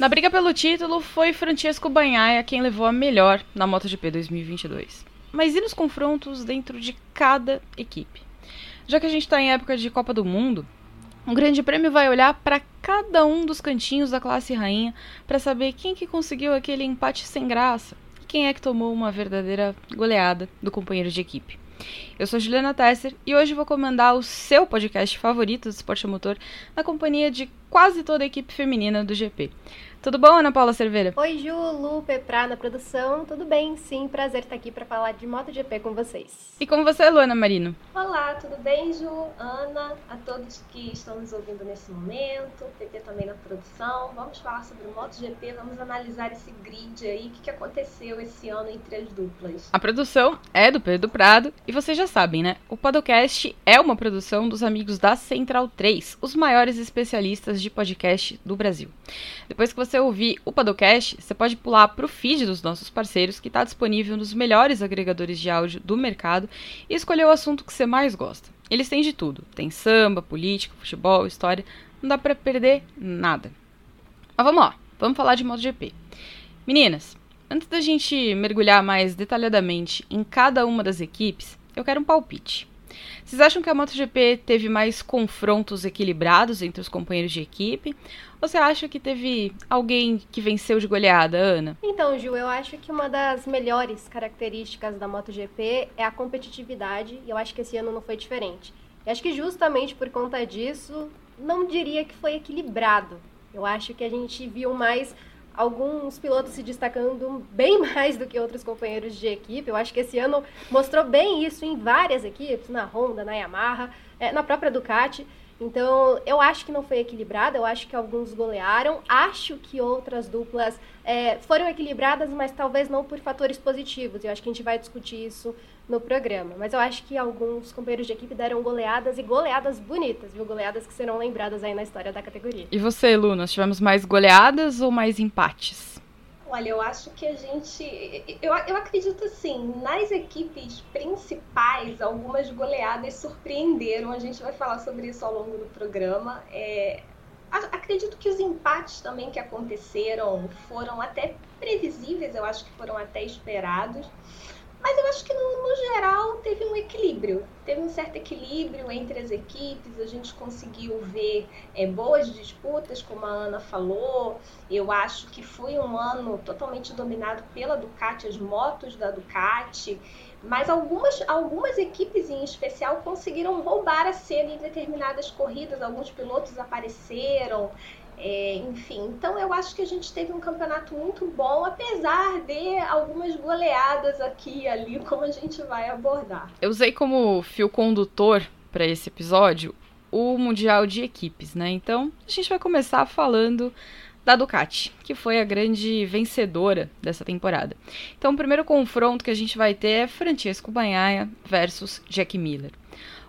Na briga pelo título, foi Francesco Banhaia quem levou a melhor na MotoGP 2022. Mas e nos confrontos dentro de cada equipe? Já que a gente está em época de Copa do Mundo, o Grande Prêmio vai olhar para cada um dos cantinhos da classe rainha para saber quem que conseguiu aquele empate sem graça e quem é que tomou uma verdadeira goleada do companheiro de equipe. Eu sou Juliana Tesser e hoje vou comandar o seu podcast favorito do esporte motor na companhia de quase toda a equipe feminina do GP. Tudo bom, Ana Paula Cerveira? Oi, Ju, Lu, Peprá na produção. Tudo bem? Sim, prazer estar aqui para falar de MotoGP com vocês. E com você, Luana Marino? Olá, tudo bem, Ju, Ana, a todos que estão nos ouvindo nesse momento, PT também na produção. Vamos falar sobre o MotoGP, vamos analisar esse grid aí, o que, que aconteceu esse ano entre as duplas. A produção é do Pedro Prado e vocês já sabem, né? O Podcast é uma produção dos amigos da Central 3, os maiores especialistas de podcast do Brasil. Depois que você ouvir o Padocast, você pode pular para o feed dos nossos parceiros, que está disponível nos melhores agregadores de áudio do mercado, e escolher o assunto que você mais gosta. Eles têm de tudo: tem samba, política, futebol, história, não dá para perder nada. Mas vamos lá, vamos falar de MotoGP. Meninas, antes da gente mergulhar mais detalhadamente em cada uma das equipes, eu quero um palpite. Vocês acham que a MotoGP teve mais confrontos equilibrados entre os companheiros de equipe? Ou você acha que teve alguém que venceu de goleada, Ana? Então, Ju, eu acho que uma das melhores características da MotoGP é a competitividade, e eu acho que esse ano não foi diferente. E acho que justamente por conta disso, não diria que foi equilibrado. Eu acho que a gente viu mais alguns pilotos se destacando bem mais do que outros companheiros de equipe. Eu acho que esse ano mostrou bem isso em várias equipes, na Honda, na Yamaha, é, na própria Ducati. Então, eu acho que não foi equilibrado, eu acho que alguns golearam, acho que outras duplas é, foram equilibradas, mas talvez não por fatores positivos. Eu acho que a gente vai discutir isso no programa. Mas eu acho que alguns companheiros de equipe deram goleadas e goleadas bonitas, viu? Goleadas que serão lembradas aí na história da categoria. E você, Lu, nós tivemos mais goleadas ou mais empates? Olha, eu acho que a gente. Eu, eu acredito assim, nas equipes principais, algumas goleadas surpreenderam. A gente vai falar sobre isso ao longo do programa. É, acredito que os empates também que aconteceram foram até previsíveis, eu acho que foram até esperados. Mas eu acho que no, no, geral teve um equilíbrio, teve um certo equilíbrio entre as equipes, a gente conseguiu ver é, boas disputas, como a Ana falou. Eu acho que foi um ano totalmente dominado pela Ducati, as motos da Ducati, mas algumas, algumas equipes em especial conseguiram roubar a cena em determinadas corridas, alguns pilotos apareceram. É, enfim, então eu acho que a gente teve um campeonato muito bom, apesar de algumas goleadas aqui e ali, como a gente vai abordar. Eu usei como fio condutor para esse episódio o Mundial de Equipes, né? Então a gente vai começar falando da Ducati, que foi a grande vencedora dessa temporada. Então o primeiro confronto que a gente vai ter é Francesco Banhaia versus Jack Miller.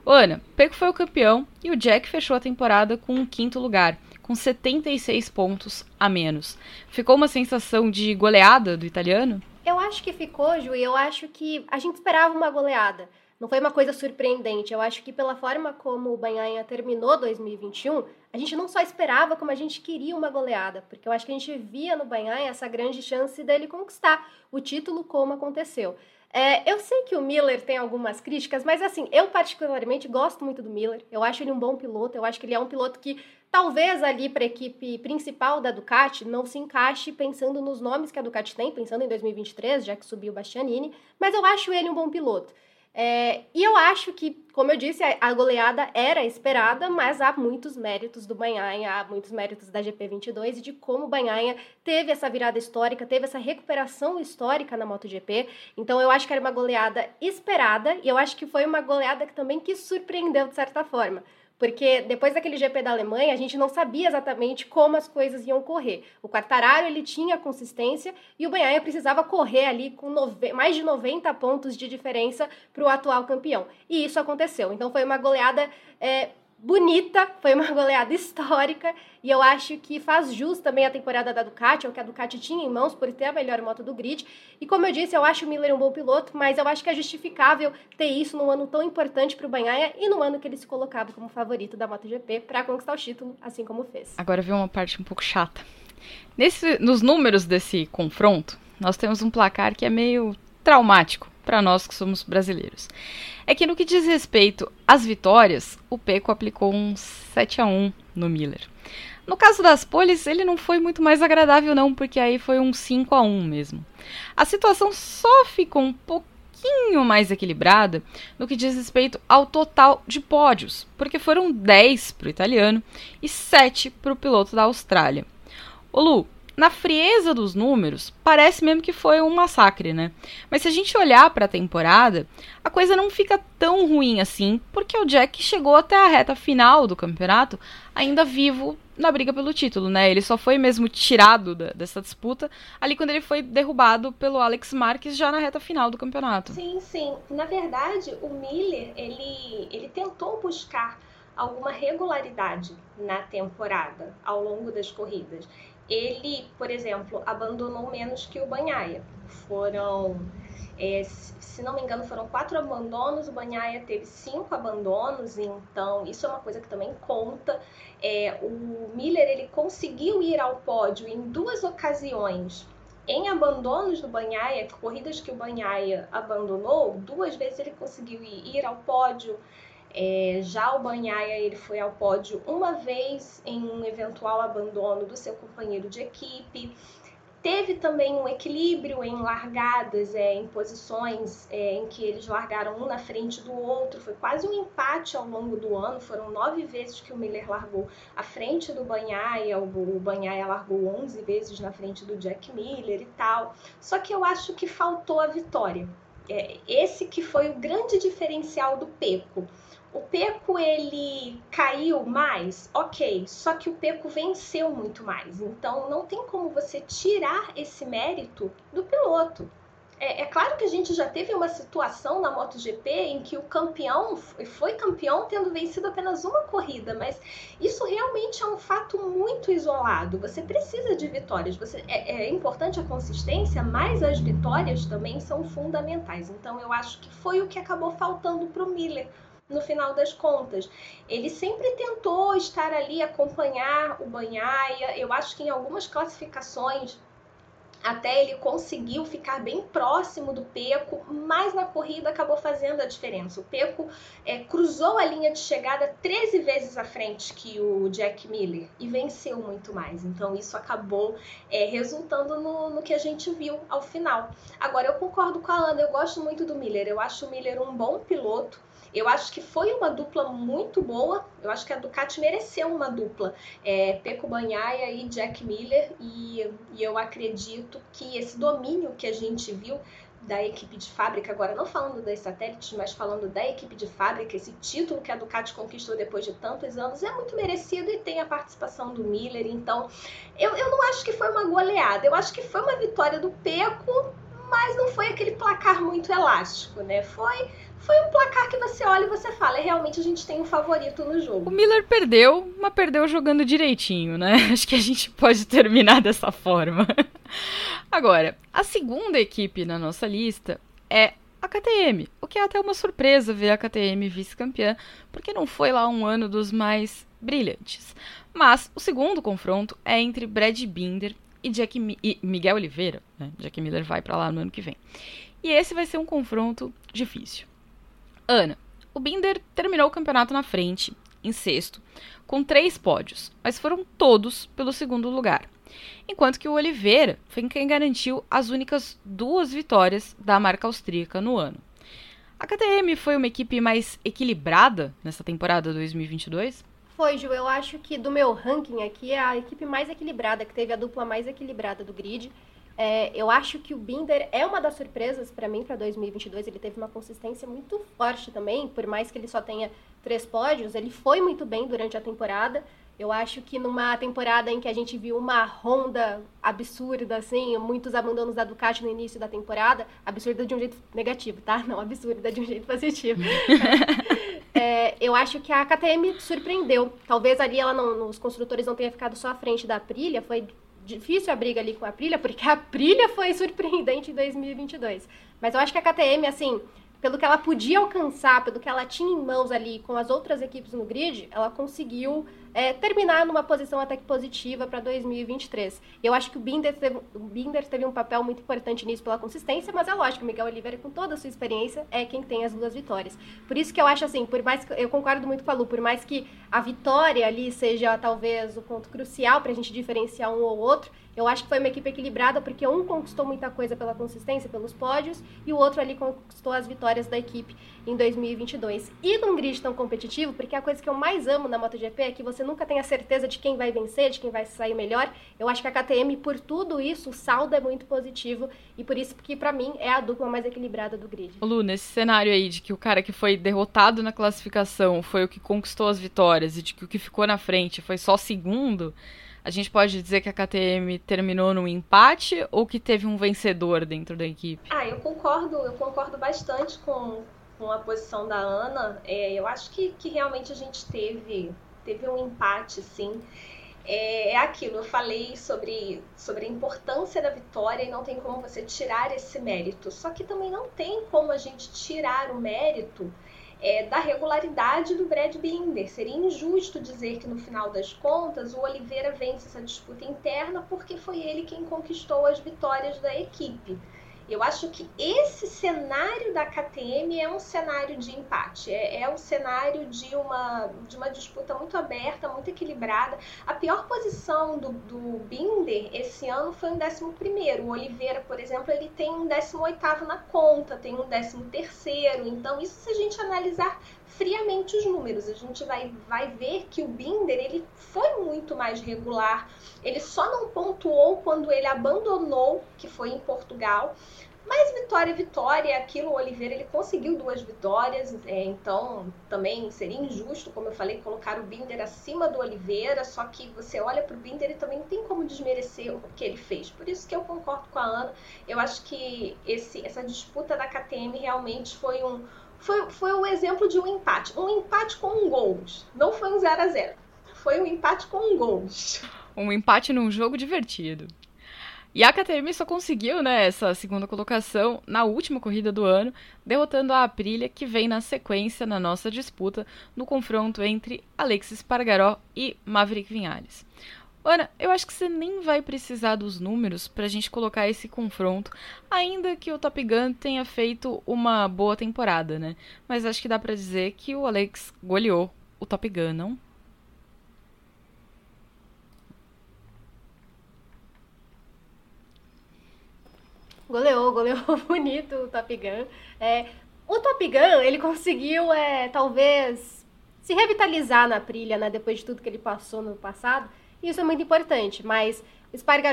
Ô, Ana, Peco foi o campeão e o Jack fechou a temporada com um quinto lugar com 76 pontos a menos. Ficou uma sensação de goleada do italiano? Eu acho que ficou, Ju, e eu acho que a gente esperava uma goleada. Não foi uma coisa surpreendente. Eu acho que pela forma como o Banhaia terminou 2021, a gente não só esperava, como a gente queria uma goleada, porque eu acho que a gente via no Banhaia essa grande chance dele conquistar o título como aconteceu. É, eu sei que o Miller tem algumas críticas, mas assim, eu particularmente gosto muito do Miller. Eu acho ele um bom piloto. Eu acho que ele é um piloto que talvez ali para a equipe principal da Ducati não se encaixe pensando nos nomes que a Ducati tem, pensando em 2023, já que subiu o Bastianini. Mas eu acho ele um bom piloto. É, e eu acho que, como eu disse, a, goleada era esperada, mas há muitos méritos do Banhaia, há muitos méritos da GP22 e de como o Banhaia teve essa virada histórica, teve essa recuperação histórica na MotoGP. Então eu acho que era uma goleada esperada e eu acho que foi uma goleada que também que surpreendeu de certa forma porque depois daquele GP da Alemanha, a gente não sabia exatamente como as coisas iam correr. O Quartararo, ele tinha consistência e o Banhaia precisava correr ali com mais de 90 pontos de diferença para o atual campeão. E isso aconteceu. Então foi uma goleada é, bonita, foi uma goleada histórica e eu acho que faz jus também a temporada da Ducati, é o que a Ducati tinha em mãos por ter a melhor moto do grid. E como eu disse, eu acho o Miller um bom piloto, mas eu acho que é justificável ter isso num ano tão importante para o Banhaia e no ano que ele se colocava como favorito da MotoGP para conquistar o título, assim como fez. Agora vem uma parte um pouco chata. Nesse, nos números desse confronto, nós temos um placar que é meio traumático para nós que somos brasileiros. É que no que diz respeito às vitórias, o Peco aplicou um 7 a 1 no Miller. No caso das poles, ele não foi muito mais agradável não, porque aí foi um 5 a 1 mesmo. A situação só ficou um pouquinho mais equilibrada no que diz respeito ao total de pódios, porque foram 10 para o italiano e 7 para o piloto da Austrália. Ô Lu, na frieza dos números, parece mesmo que foi um massacre, né? Mas se a gente olhar para a temporada, a coisa não fica tão ruim assim, porque o Jack chegou até a reta final do campeonato ainda vivo na briga pelo título, né? Ele só foi mesmo tirado da, dessa disputa ali quando ele foi derrubado pelo Alex Marques já na reta final do campeonato. Sim, sim. Na verdade, o Miller, ele, ele tentou buscar alguma regularidade na temporada ao longo das corridas. Ele, por exemplo, abandonou menos que o Banhaia. Foram, é, se não me engano, foram quatro abandonos, o Banhaia teve cinco abandonos, então isso é uma coisa que também conta. É, o Miller ele conseguiu ir ao pódio em duas ocasiões em abandonos do Banhaia, corridas que o Banhaia abandonou, duas vezes ele conseguiu ir ao pódio. É, já o Banhaia ele foi ao pódio uma vez em um eventual abandono do seu companheiro de equipe. Teve também um equilíbrio em largadas, é, em posições é, em que eles largaram um na frente do outro. Foi quase um empate ao longo do ano. Foram nove vezes que o Miller largou à frente do Banhaia. O, Banhaia largou 11 vezes na frente do Jack Miller e tal. Só que eu acho que faltou a vitória. É, esse que foi o grande diferencial do Peco. O Peco ele caiu mais, ok, só que o Peco venceu muito mais. Então não tem como você tirar esse mérito do piloto. É, é, claro que a gente já teve uma situação na MotoGP em que o campeão foi campeão tendo vencido apenas uma corrida, mas isso realmente é um fato muito isolado. Você precisa de vitórias. Você, é, é importante a consistência, mas as vitórias também são fundamentais. Então eu acho que foi o que acabou faltando para o Miller no final das contas. Ele sempre tentou estar ali, acompanhar o Banhaia. Eu acho que em algumas classificações até ele conseguiu ficar bem próximo do Peco, mas na corrida acabou fazendo a diferença. O Peco é, cruzou a linha de chegada 13 vezes à frente que o Jack Miller e venceu muito mais. Então isso acabou é, resultando no, no, que a gente viu ao final. Agora eu concordo com a Ana, eu gosto muito do Miller. Eu acho o Miller um bom piloto. Eu acho que foi uma dupla muito boa. Eu acho que a Ducati mereceu uma dupla. É, Peco Banhaia e Jack Miller. E, e eu acredito que esse domínio que a gente viu da equipe de fábrica, agora não falando das satélites, mas falando da equipe de fábrica, esse título que a Ducati conquistou depois de tantos anos é muito merecido e tem a participação do Miller. Então, eu, eu não acho que foi uma goleada, eu acho que foi uma vitória do Peco, mas não foi aquele placar muito elástico, né? Foi foi um placar que você olha e você fala, é, realmente a gente tem um favorito no jogo. O Miller perdeu, mas perdeu jogando direitinho, né? Acho que a gente pode terminar dessa forma. Agora, a segunda equipe na nossa lista é a KTM, o que é até uma surpresa ver a KTM vice-campeã, porque não foi lá um ano dos mais brilhantes. Mas o segundo confronto é entre Brad Binder e, Jack Mi e Miguel Oliveira. Né? Jack Miller vai para lá no ano que vem. E esse vai ser um confronto difícil. Ana, o Binder terminou o campeonato na frente, em sexto, com três pódios, mas foram todos pelo segundo lugar. Enquanto que o Oliveira foi quem garantiu as únicas duas vitórias da marca austríaca no ano. A KTM foi uma equipe mais equilibrada nessa temporada 2022? Foi, Ju. Eu acho que do meu ranking aqui é a equipe mais equilibrada, que teve a dupla mais equilibrada do grid. É, eu acho que o Binder é uma das surpresas para mim para 2022. Ele teve uma consistência muito forte também, por mais que ele só tenha três pódios, ele foi muito bem durante a temporada. Eu acho que numa temporada em que a gente viu uma Honda absurda, assim, muitos abandonos da Ducati no início da temporada, absurda de um jeito negativo, tá? Não absurda de um jeito positivo. é, eu acho que a KTM surpreendeu. Talvez ali ela não, os construtores não tenha ficado só à frente da Aprilia, foi difícil a briga ali com a Aprilia, porque a Aprilia foi surpreendente em 2022. Mas eu acho que a KTM, assim, pelo que ela podia alcançar, pelo que ela tinha em mãos ali com as outras equipes no grid, ela conseguiu é, terminar numa posição até que positiva para 2023. Eu acho que o Binder, teve, o Binder teve um papel muito importante nisso pela consistência, mas é lógico, o Miguel Oliveira, com toda a sua experiência, é quem tem as duas vitórias. Por isso que eu acho assim, por mais que, eu concordo muito com a Lu, por mais que a vitória ali seja talvez o ponto crucial para a gente diferenciar um ou outro, eu acho que foi uma equipe equilibrada porque um conquistou muita coisa pela consistência, pelos pódios, e o outro ali conquistou as vitórias da equipe em 2022. E num grid tão competitivo, porque a coisa que eu mais amo na MotoGP é que você nunca tem a certeza de quem vai vencer, de quem vai sair melhor. Eu acho que a KTM, por tudo isso, o saldo é muito positivo e por isso que para mim é a dupla mais equilibrada do grid. Lu, nesse cenário aí de que o cara que foi derrotado na classificação foi o que conquistou as vitórias e de que o que ficou na frente foi só segundo, a gente pode dizer que a KTM terminou num empate ou que teve um vencedor dentro da equipe? Ah, eu concordo, eu concordo bastante com, com a posição da Ana. É, eu acho que, que realmente a gente teve, teve um empate, sim. É, é aquilo, eu falei sobre, sobre a importância da vitória e não tem como você tirar esse mérito. Só que também não tem como a gente tirar o mérito é, da regularidade do Brad Binder. Seria injusto dizer que no final das contas o Oliveira vence essa disputa interna porque foi ele quem conquistou as vitórias da equipe. Eu acho que esse cenário da KTM é um cenário de empate, é, é um cenário de uma, de uma disputa muito aberta, muito equilibrada. A pior posição do, do Binder esse ano foi um 11. O Oliveira, por exemplo, ele tem um 18 na conta, tem um 13. Então, isso se a gente analisar friamente os números, a gente vai, vai ver que o Binder ele foi muito mais regular. Ele só não pontuou quando ele abandonou, que foi em Portugal. Mas vitória, vitória, aquilo o Oliveira ele conseguiu duas vitórias, é, então também seria injusto, como eu falei, colocar o Binder acima do Oliveira, só que você olha para o Binder e também não tem como desmerecer o que ele fez. Por isso que eu concordo com a Ana, eu acho que esse, essa disputa da KTM realmente foi um, foi, foi um exemplo de um empate. Um empate com gols. Não foi um 0 a 0 Foi um empate com gols. Um empate num jogo divertido. E a KTM só conseguiu né, essa segunda colocação na última corrida do ano, derrotando a Aprilia, que vem na sequência na nossa disputa no confronto entre Alexis Pargaró e Maverick Vinhales. Ana, eu acho que você nem vai precisar dos números para a gente colocar esse confronto, ainda que o Top Gun tenha feito uma boa temporada, né? Mas acho que dá para dizer que o Alex goleou o Top Gun, não? Goleou, goleou bonito o Top Gun. É, o Top Gun, ele conseguiu, é, talvez, se revitalizar na trilha, né? Depois de tudo que ele passou no passado. E isso é muito importante. Mas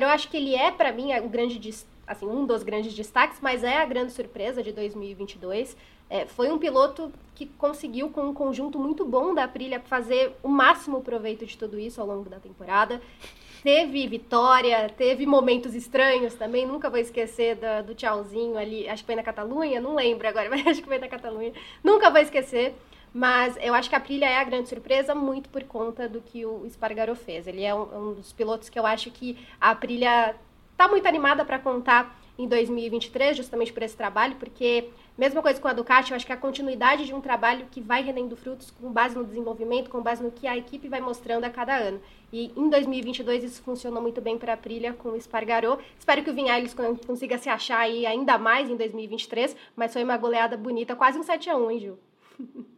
eu acho que ele é, para mim, o grande, assim, um dos grandes destaques, mas é a grande surpresa de 2022. É, foi um piloto que conseguiu, com um conjunto muito bom da Aprilia, fazer o máximo proveito de tudo isso ao longo da temporada. Teve vitória, teve momentos estranhos também, nunca vou esquecer do, do tchauzinho ali, acho que foi na Catalunha, não lembro agora, mas acho que foi na Catalunha. Nunca vou esquecer. Mas eu acho que a Aprilia é a grande surpresa muito por conta do que o Espargaro fez. Ele é um, um dos pilotos que eu acho que a Aprilia está muito animada para contar em 2023, justamente por esse trabalho, porque mesma coisa com a Ducati, eu acho que a continuidade de um trabalho que vai rendendo frutos com base no desenvolvimento, com base no que a equipe vai mostrando a cada ano. E em 2022 isso funcionou muito bem para a Aprilia com o Espargaró. Espero que o Vinhales consiga se achar aí ainda mais em 2023, mas foi uma goleada bonita, quase um 7 a 1, hein, Gil?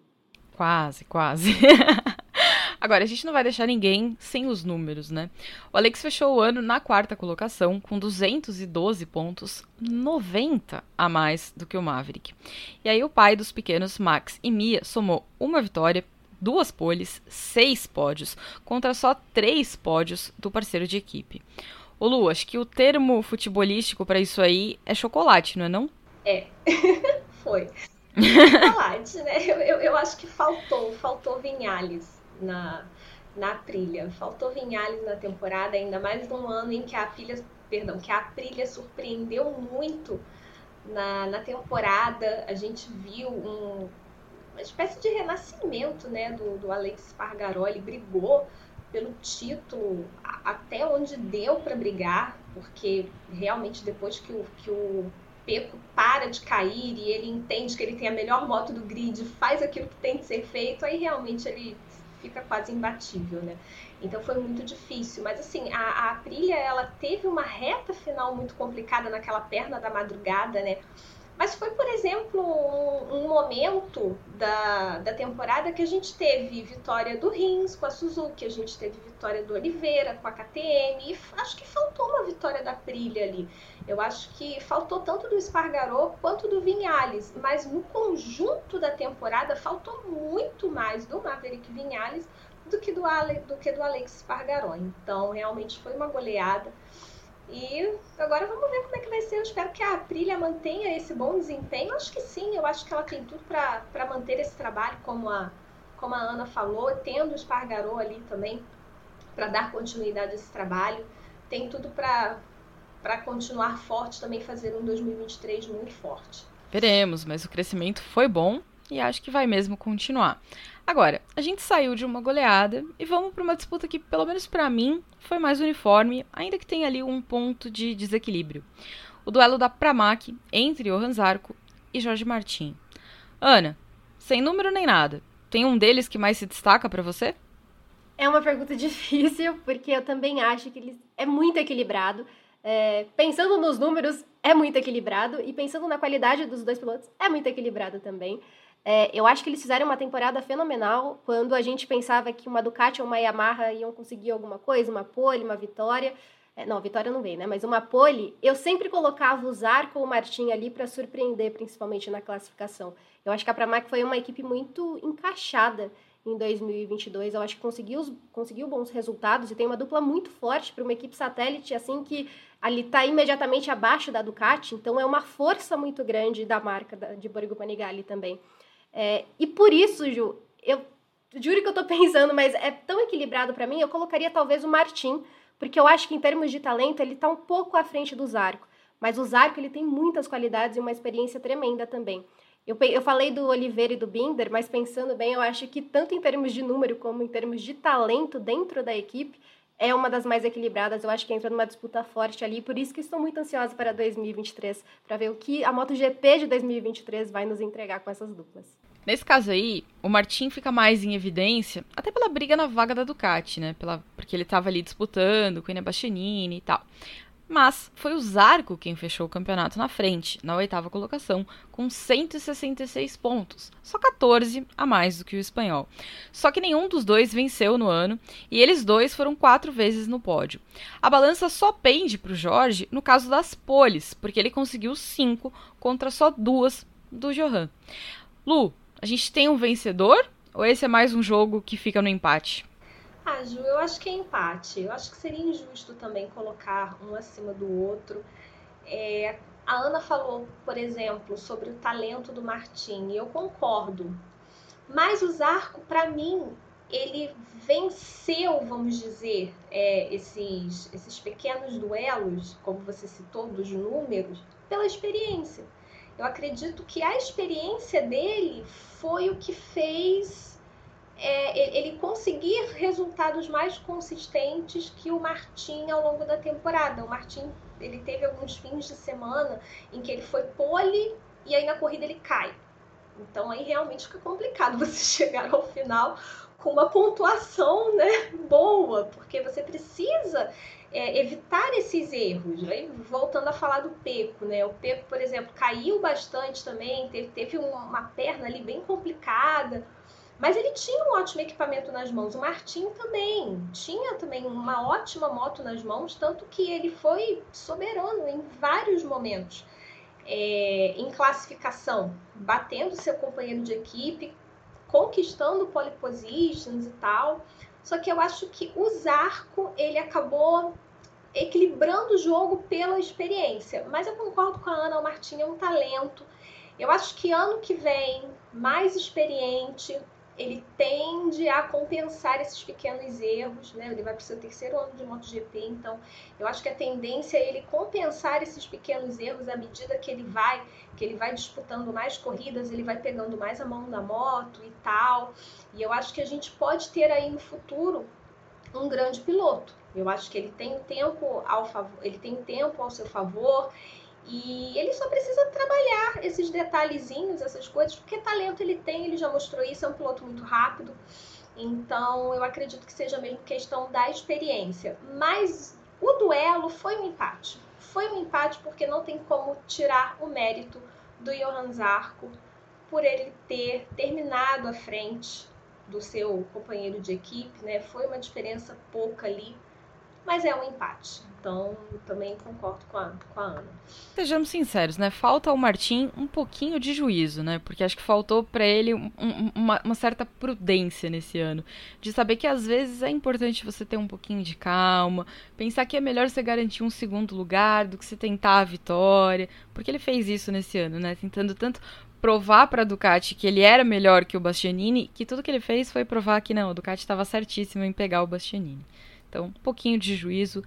Quase, quase. Agora, a gente não vai deixar ninguém sem os números, né? O Alex fechou o ano na quarta colocação, com 212 pontos, 90 a mais do que o Maverick. E aí, o pai dos pequenos, Max e Mia, somou uma vitória, duas poles, seis pódios, contra só três pódios do parceiro de equipe. Ô Lu, acho que o termo futebolístico para isso aí é chocolate, não é não? É, foi. Chocolate, né? Eu, eu, eu acho que faltou, faltou Vinhales na, na trilha. Faltou Vinhales na temporada, ainda mais num ano em que a Aprilia, perdão, que a Aprilia surpreendeu muito na, na temporada. A gente viu um, uma espécie de renascimento né, do, do Alex Pargaroli, brigou pelo título até onde deu para brigar, porque realmente depois que o, que o Peco para de cair e ele entende que ele tem a melhor moto do grid, faz aquilo que tem que ser feito, aí realmente ele fica quase imbatível, né? Então foi muito difícil. Mas assim, a, a Aprilia, ela teve uma reta final muito complicada naquela perna da madrugada, né? Mas foi, por exemplo, um, um, momento da, da temporada que a gente teve vitória do Rins com a Suzuki, a gente teve vitória do Oliveira com a KTM, e acho que faltou uma vitória da Aprilia ali. Eu acho que faltou tanto do Espargaró quanto do Vinhales, mas no conjunto da temporada faltou muito mais do Maverick Vinhales do que do, Ale, do, que do Alex Espargaró. Então, realmente foi uma goleada. E agora vamos ver como é que vai ser. Eu espero que a Aprilia mantenha esse bom desempenho. Acho que sim, eu acho que ela tem tudo para manter esse trabalho, como a, como a Ana falou, tendo o Espargaró ali também para dar continuidade a esse trabalho. Tem tudo para continuar forte, também fazer um 2023 muito forte. Veremos, mas o crescimento foi bom e acho que vai mesmo continuar. Agora, a gente saiu de uma goleada e vamos para uma disputa que, pelo menos para mim, foi mais uniforme, ainda que tenha ali um ponto de desequilíbrio. O duelo da Pramac entre Johan Zarco e Jorge Martin. Ana, sem número nem nada, tem um deles que mais se destaca para você? É uma pergunta difícil, porque eu também acho que ele é muito equilibrado. É, pensando nos números, é muito equilibrado, e pensando na qualidade dos dois pilotos, é muito equilibrado também. É, eu acho que eles fizeram uma temporada fenomenal quando a gente pensava que uma Ducati ou uma Yamaha iam conseguir alguma coisa, uma pole, uma vitória. É, não, vitória não veio, né? Mas uma pole, eu sempre colocava o Zarco ou o Martin ali para surpreender, principalmente na classificação. Eu acho que a Pramac foi uma equipe muito encaixada em 2022. Eu acho que conseguiu, conseguiu bons resultados e tem uma dupla muito forte para uma equipe satélite, assim, que ali está imediatamente abaixo da Ducati. Então é uma força muito grande da marca de Borgo Panigale também. É, e por isso, Ju, eu juro que eu tô pensando, mas é tão equilibrado para mim, eu colocaria talvez o Martin, porque eu acho que em termos de talento ele tá um pouco à frente do Zarco. Mas o Zarco ele tem muitas qualidades e uma experiência tremenda também. Eu, eu falei do Oliveira e do Binder, mas pensando bem, eu acho que tanto em termos de número como em termos de talento dentro da equipe, é uma das mais equilibradas. Eu acho que entra numa disputa forte ali, por isso que estou muito ansiosa para 2023, para ver o que a MotoGP de 2023 vai nos entregar com essas duplas. Nesse caso aí, o Martin fica mais em evidência, até pela briga na vaga da Ducati, né? Pela, porque ele estava ali disputando com o Bastianini e tal. Mas foi o Zarco quem fechou o campeonato na frente, na oitava colocação, com 166 pontos, só 14 a mais do que o espanhol. Só que nenhum dos dois venceu no ano e eles dois foram quatro vezes no pódio. A balança só pende para o Jorge no caso das poles, porque ele conseguiu cinco contra só duas do Johan. Lu, a gente tem um vencedor ou esse é mais um jogo que fica no empate? Ah, Ju, eu acho que é empate. Eu acho que seria injusto também colocar um acima do outro. É, a Ana falou, por exemplo, sobre o talento do Martin, e eu concordo. Mas o Zarco, para mim, ele venceu, vamos dizer, é, esses, esses pequenos duelos, como você citou, dos números, pela experiência. Eu acredito que a experiência dele foi o que fez é, ele conseguir resultados mais consistentes que o Martin ao longo da temporada. O Martin ele teve alguns fins de semana em que ele foi pole e aí na corrida ele cai. Então aí realmente fica complicado você chegar ao final com uma pontuação né, boa, porque você precisa é, evitar esses erros. Aí, voltando a falar do Peco, né? O Peco, por exemplo, caiu bastante também, teve, teve uma perna ali bem complicada. Mas ele tinha um ótimo equipamento nas mãos. O Martin também tinha também uma ótima moto nas mãos, tanto que ele foi soberano em vários momentos. É, em classificação, batendo seu companheiro de equipe, conquistando pole positions e tal. Só que eu acho que o Zarco ele acabou equilibrando o jogo pela experiência. Mas eu concordo com a Ana, o Martin é um talento. Eu acho que ano que vem, mais experiente, ele tende a compensar esses pequenos erros, né? Ele vai para o seu terceiro ano de MotoGP, então eu acho que a tendência é ele compensar esses pequenos erros à medida que ele vai, que ele vai disputando mais corridas, ele vai pegando mais a mão da moto e tal. E eu acho que a gente pode ter aí no futuro um grande piloto. Eu acho que ele tem tempo ao favor, ele tem tempo ao seu favor E ele só precisa trabalhar esses detalhezinhos, essas coisas, porque talento ele tem, ele já mostrou isso, é um piloto muito rápido. Então, eu acredito que seja mesmo questão da experiência. Mas o duelo foi um empate. Foi um empate porque não tem como tirar o mérito do Johan Zarco por ele ter terminado à frente do seu companheiro de equipe, né? Foi uma diferença pouca ali, mas é um empate. Então, também concordo com a, com a Ana. Sejamos sinceros, né? Falta ao Martim um pouquinho de juízo, né? Porque acho que faltou para ele um, uma, uma, certa prudência nesse ano. De saber que às vezes é importante você ter um pouquinho de calma, pensar que é melhor você garantir um segundo lugar do que você tentar a vitória. Porque ele fez isso nesse ano, né? Tentando tanto provar para Ducati que ele era melhor que o Bastianini, que tudo que ele fez foi provar que não, a Ducati estava certíssima em pegar o Bastianini. Então, um pouquinho de juízo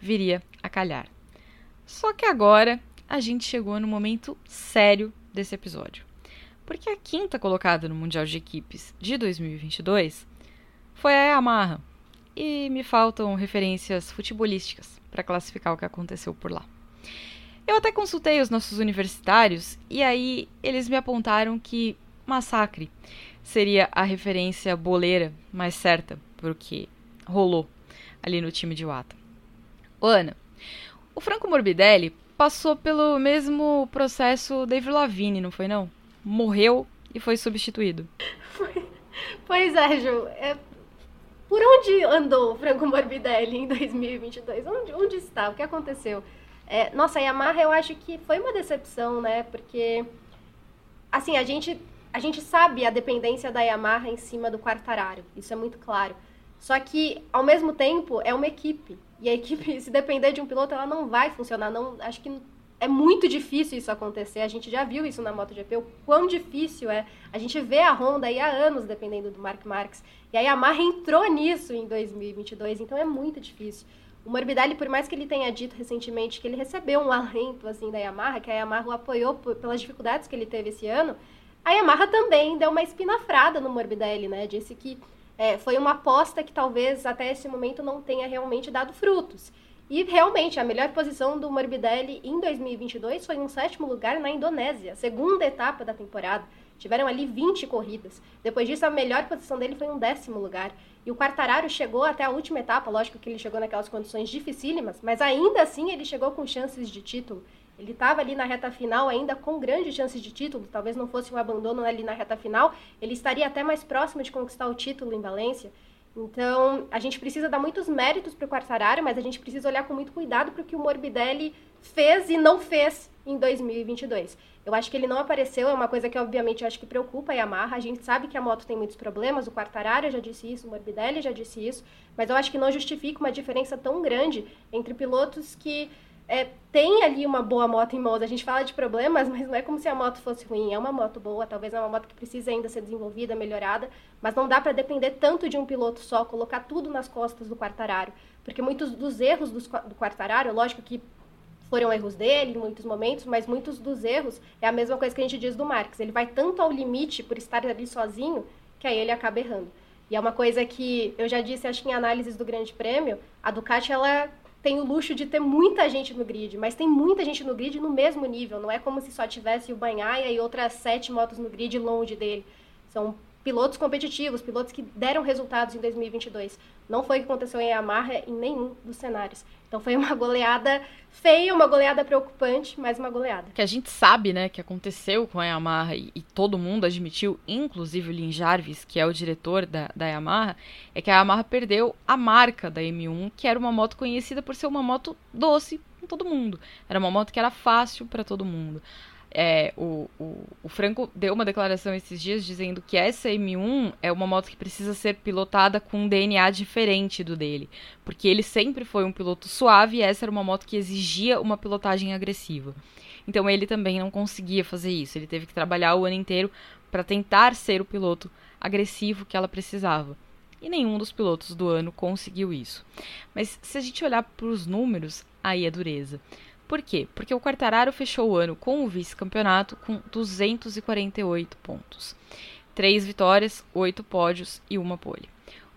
viria a calhar. Só que agora a gente chegou no momento sério desse episódio. Porque a quinta colocada no Mundial de Equipes de 2022 foi a Yamaha. E me faltam referências futebolísticas para classificar o que aconteceu por lá. Eu até consultei os nossos universitários e aí eles me apontaram que massacre seria a referência boleira mais certa porque rolou ali no time de Wata. Ô, Ana, o Franco Morbidelli passou pelo mesmo processo David Lavigne, não foi não? Morreu e foi substituído. Pois é, Ju. É... Por onde andou o Franco Morbidelli em 2022? Onde, onde está? O que aconteceu? É, nossa, a Yamaha eu acho que foi uma decepção, né? Porque, assim, a gente, a gente sabe a dependência da Yamaha em cima do Quartararo. Isso é muito claro. Só que, ao mesmo tempo, é uma equipe. E a equipe, se depender de um piloto, ela não vai funcionar. Não, acho que é muito difícil isso acontecer. A gente já viu isso na MotoGP, o quão difícil é. A gente vê a Honda aí há anos dependendo do Mark Marques. E a Yamaha entrou nisso em 2022, então é muito difícil. O Morbidelli, por mais que ele tenha dito recentemente que ele recebeu um alento assim da Yamaha, que a Yamaha o apoiou por, pelas dificuldades que ele teve esse ano, a Yamaha também deu uma espinafrada no Morbidelli, né? Disse que é, foi uma aposta que talvez até esse momento não tenha realmente dado frutos. E realmente, a melhor posição do Morbidelli em 2022 foi um sétimo lugar na Indonésia, segunda etapa da temporada. Tiveram ali 20 corridas. Depois disso, a melhor posição dele foi um décimo lugar. E o Quartararo chegou até a última etapa, lógico que ele chegou naquelas condições dificílimas, mas ainda assim ele chegou com chances de título. Ele estava ali na reta final ainda com grandes chances de título, talvez não fosse um abandono ali na reta final, ele estaria até mais próximo de conquistar o título em Valência. Então, a gente precisa dar muitos méritos para o Quartararo, mas a gente precisa olhar com muito cuidado para o que o Morbidelli fez e não fez em 2022. Eu acho que ele não apareceu, é uma coisa que obviamente eu acho que preocupa a Yamaha. A gente sabe que a moto tem muitos problemas, o Quartararo já disse isso, o Morbidelli já disse isso, mas eu acho que não justifica uma diferença tão grande entre pilotos que é, tem ali uma boa moto em mãos. A gente fala de problemas, mas não é como se a moto fosse ruim. É uma moto boa, talvez é uma moto que precisa ainda ser desenvolvida, melhorada, mas não dá para depender tanto de um piloto só, colocar tudo nas costas do Quartararo. Porque muitos dos erros do, do Quartararo, lógico que foram erros dele em muitos momentos, mas muitos dos erros é a mesma coisa que a gente diz do Marques. Ele vai tanto ao limite por estar ali sozinho que aí ele acaba errando. E é uma coisa que eu já disse, acho que em análises do Grande Prêmio, a Ducati ela tem o luxo de ter muita gente no grid, mas tem muita gente no grid no mesmo nível. Não é como se só tivesse o Banhaia e outras sete motos no grid longe dele. São pilotos competitivos, pilotos que deram resultados em 2022. Não foi o que aconteceu em Yamaha em nenhum dos cenários. Então foi uma goleada feia, uma goleada preocupante, mas uma goleada. Que a gente sabe, né, que aconteceu com a Yamaha e, e todo mundo admitiu, inclusive o Lin Jarvis, que é o diretor da, da Yamaha, é que a Yamaha perdeu a marca da M1, que era uma moto conhecida por ser uma moto doce com todo mundo. Era uma moto que era fácil para todo mundo. É, o, o, o, Franco deu uma declaração esses dias dizendo que essa M1 é uma moto que precisa ser pilotada com um DNA diferente do dele. Porque ele sempre foi um piloto suave e essa era uma moto que exigia uma pilotagem agressiva. Então ele também não conseguia fazer isso. Ele teve que trabalhar o ano inteiro para tentar ser o piloto agressivo que ela precisava. E nenhum dos pilotos do ano conseguiu isso. Mas se a gente olhar para os números, aí é dureza. Por quê? Porque o Quartararo fechou o ano com o vice-campeonato com 248 pontos. Três vitórias, oito pódios e uma pole.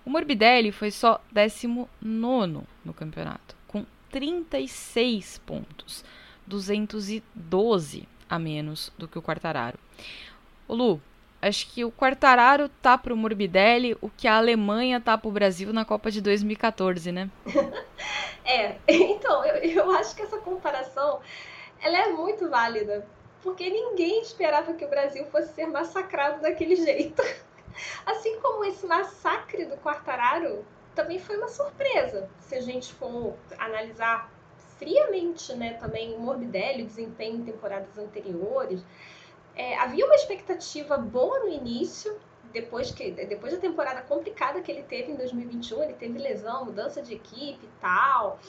O Morbidelli foi só 19 no campeonato, com 36 pontos. 212 a menos do que o Quartararo. O Lu, acho que o Quartararo tá pro Morbidelli o que a Alemanha tá pro Brasil na Copa de 2014, né? é, então, eu, eu acho que essa comparação ela é muito válida, porque ninguém esperava que o Brasil fosse ser massacrado daquele jeito. Assim como esse massacre do Quartararo também foi uma surpresa, se a gente for analisar friamente, né, também o Morbidelli, o desempenho em temporadas anteriores. É, havia uma expectativa boa no início, depois, que, depois da temporada complicada que ele teve em 2021, ele teve lesão, mudança de equipe e tal.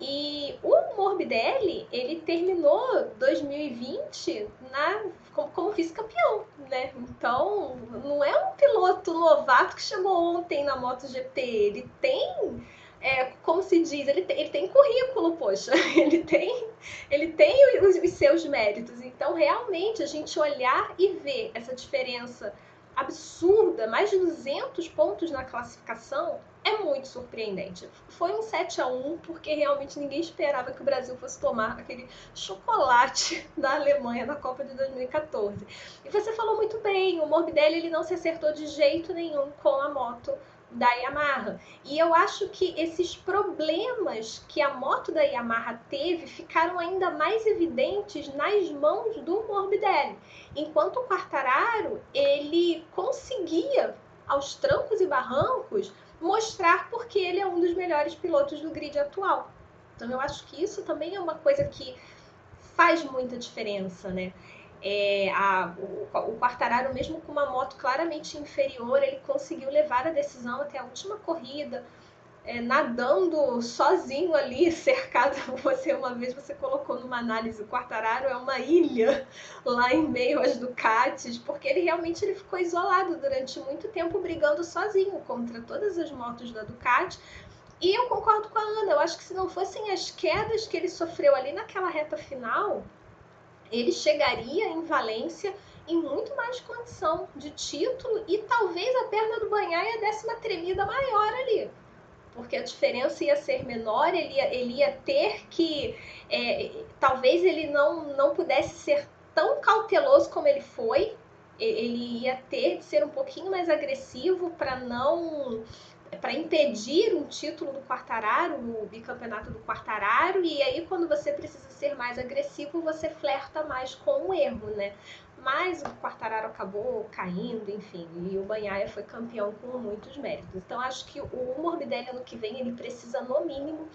E o Morbidelli, ele terminou 2020 na, como, como vice-campeão, né? Então, não é um piloto novato que chegou ontem na MotoGP. Ele tem é, como se diz, ele tem, ele tem currículo, poxa, ele tem, ele tem os, os, seus méritos. Então, realmente, a gente olhar e ver essa diferença absurda, mais de 200 pontos na classificação, é muito surpreendente. Foi um 7 a 1 porque realmente ninguém esperava que o Brasil fosse tomar aquele chocolate da Alemanha na Copa de 2014. E você falou muito bem, o Morbidelli ele não se acertou de jeito nenhum com a moto da Yamaha. E eu acho que esses problemas que a moto da Yamaha teve ficaram ainda mais evidentes nas mãos do Morbidelli. Enquanto o Quartararo, ele conseguia, aos trancos e barrancos, mostrar porque ele é um dos melhores pilotos do grid atual. Então eu acho que isso também é uma coisa que faz muita diferença, né? É, a, o, o Quartararo, mesmo com uma moto claramente inferior, ele conseguiu levar a decisão até a última corrida, é, nadando sozinho ali, cercado. Você uma vez você colocou numa análise o Quartararo é uma ilha lá em meio às Ducatis, porque ele realmente ele ficou isolado durante muito tempo brigando sozinho contra todas as motos da Ducati. E eu concordo com a Ana, eu acho que se não fossem as quedas que ele sofreu ali naquela reta final, ele chegaria em Valência em muito mais condição de título e talvez a perna do Banhaia desse uma tremida maior ali. Porque a diferença ia ser menor, ele ia, ele ia ter que. É, talvez ele não, não pudesse ser tão cauteloso como ele foi, ele ia ter de ser um pouquinho mais agressivo para não para impedir um título do Quartararo, no bicampeonato do Quartararo, e aí quando você precisa ser mais agressivo, você flerta mais com o erro, né? Mas o Quartararo acabou caindo, enfim, e o Banhaia foi campeão com muitos méritos. Então acho que o Morbidelli ano que vem ele precisa no mínimo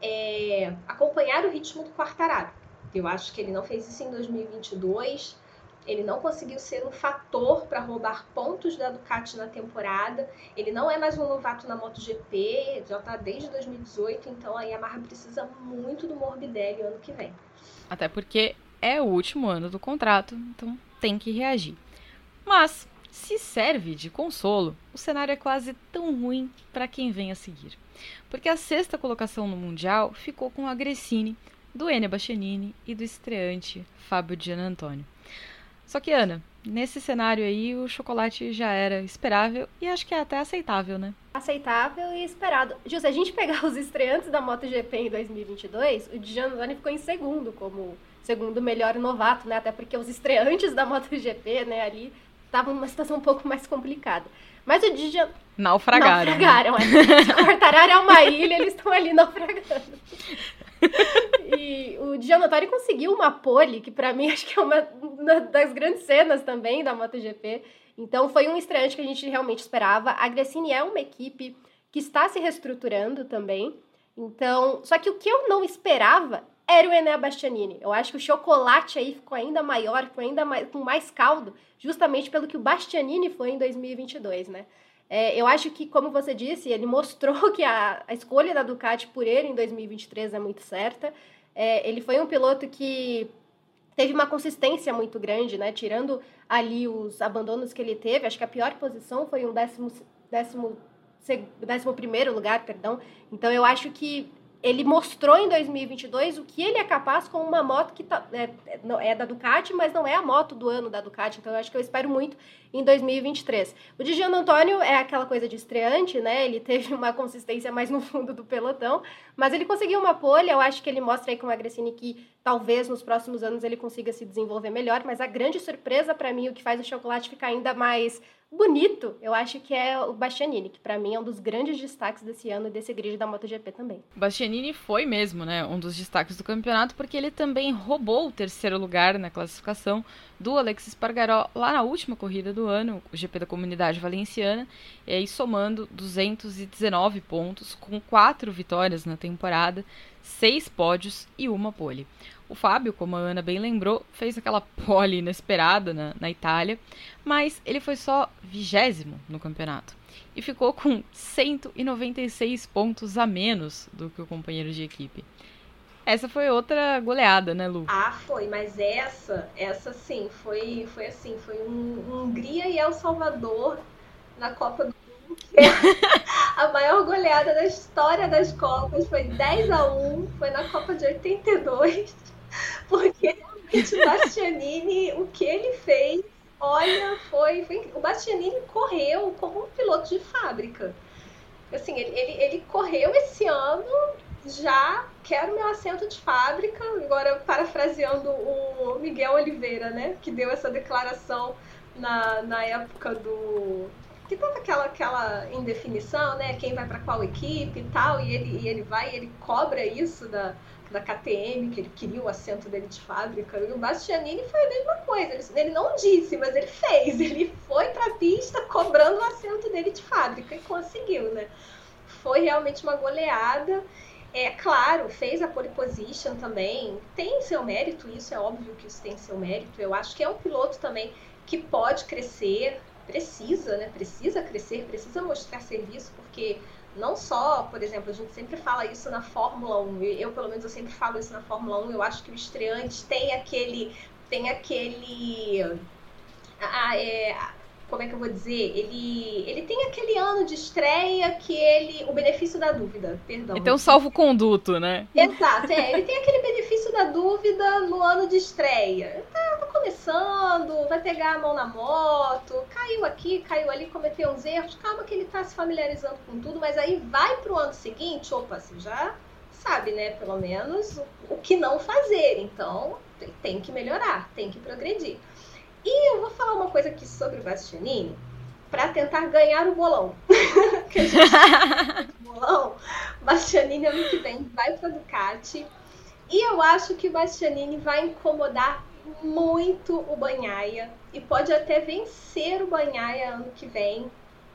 é, acompanhar o ritmo do Quartararo. Eu acho que ele não fez isso em 2022 ele não conseguiu ser um fator para roubar pontos da Ducati na temporada. Ele não é mais um novato na MotoGP, já está desde 2018, então a Yamaha precisa muito do Morbidelli ano que vem. Até porque é o último ano do contrato, então tem que reagir. Mas, se serve de consolo, o cenário é quase tão ruim para quem vem a seguir. Porque a sexta colocação no Mundial ficou com a Gressini, do Enea Bastianini e do estreante Fábio Gianantônio. Só que, Ana, nesse cenário aí, o chocolate já era esperável e acho que é até aceitável, né? Aceitável e esperado. Gil, se a gente pegar os estreantes da MotoGP em 2022, o Giannone ficou em segundo como segundo melhor novato, né? Até porque os estreantes da MotoGP, né, ali estavam numa situação um pouco mais complicada. Mas o Dijan... Naufragaram. Naufragaram, né? é. Se Quartararo é uma ilha, eles estão ali naufragando. e o Giannotori conseguiu uma pole, que para mim acho que é uma das grandes cenas também da MotoGP. Então foi um estreante que a gente realmente esperava. A Gresini é uma equipe que está se reestruturando também. Então, só que o que eu não esperava era o Enea Bastianini. Eu acho que o chocolate aí ficou ainda maior, ficou ainda mais, com mais caldo, justamente pelo que o Bastianini foi em 2022, né? É, eu acho que, como você disse, ele mostrou que a, a escolha da Ducati por ele em 2023 é muito certa. É, ele foi um piloto que teve uma consistência muito grande, né? Tirando ali os abandonos que ele teve, acho que a pior posição foi um décimo, décimo, décimo primeiro lugar, perdão. Então eu acho que ele mostrou em 2022 o que ele é capaz com uma moto que tá, é, é, da Ducati, mas não é a moto do ano da Ducati. Então eu acho que eu espero muito em 2023. O de Antônio é aquela coisa de estreante, né? Ele teve uma consistência mais no fundo do pelotão, mas ele conseguiu uma pole. Eu acho que ele mostra aí com o Agressini que talvez nos próximos anos ele consiga se desenvolver melhor. Mas a grande surpresa para mim, o que faz o chocolate ficar ainda mais bonito, eu acho que é o Bastianini, que para mim é um dos grandes destaques desse ano e desse grid da MotoGP também. Bastianini foi mesmo, né, um dos destaques do campeonato, porque ele também roubou o terceiro lugar na classificação do Alexis Pargaró lá na última corrida do ano, o GP da Comunidade Valenciana, e aí somando 219 pontos, com quatro vitórias na temporada, seis pódios e uma pole. O Fábio, como a Ana bem lembrou, fez aquela pole inesperada na, na Itália, mas ele foi só vigésimo no campeonato e ficou com 196 pontos a menos do que o companheiro de equipe. Essa foi outra goleada, né, Lu? Ah, foi, mas essa, essa sim, foi, foi assim, foi um Hungria e El Salvador na Copa do Mundo. a maior goleada da história das Copas foi 10 a 1, foi na Copa de 82. Porque o Bastianini, o que ele fez, olha, foi, foi. O Bastianini correu como um piloto de fábrica. Assim, ele, ele, ele correu esse ano já quero meu assento de fábrica, agora parafraseando o Miguel Oliveira, né, que deu essa declaração na, na época do que tava aquela aquela indefinição, né, quem vai para qual equipe e tal, e ele e ele vai, e ele cobra isso da da KTM, que ele queria o assento dele de fábrica. E o Bastianini foi a mesma coisa. Ele, ele não disse, mas ele fez. Ele foi para a pista cobrando o assento dele de fábrica e conseguiu, né? Foi realmente uma goleada. É claro, fez a pole position também. Tem seu mérito, isso é óbvio que isso tem seu mérito. Eu acho que é um piloto também que pode crescer, precisa, né? Precisa crescer, precisa mostrar serviço, porque não só, por exemplo, a gente sempre fala isso na Fórmula 1, eu pelo menos eu sempre falo isso na Fórmula 1, eu acho que o estreante tem aquele tem aquele ah, é, como é que eu vou dizer? Ele, ele tem aquele ano de estreia que ele. O benefício da dúvida, perdão. Ele tem um salvo-conduto, né? Exato, é. Ele tem aquele benefício da dúvida no ano de estreia. Tá, tá começando, vai pegar a mão na moto, caiu aqui, caiu ali, cometeu uns erros. Calma que ele tá se familiarizando com tudo, mas aí vai pro ano seguinte, opa, você já sabe, né? Pelo menos o, o que não fazer. Então, tem, tem que melhorar, tem que progredir. E eu vou falar uma coisa aqui sobre o Bastianini para tentar ganhar o bolão. que a gente bolão, Bastianini ano que vem vai para Ducati. E eu acho que o Bastianini vai incomodar muito o Banhaia e pode até vencer o Banhaia ano que vem,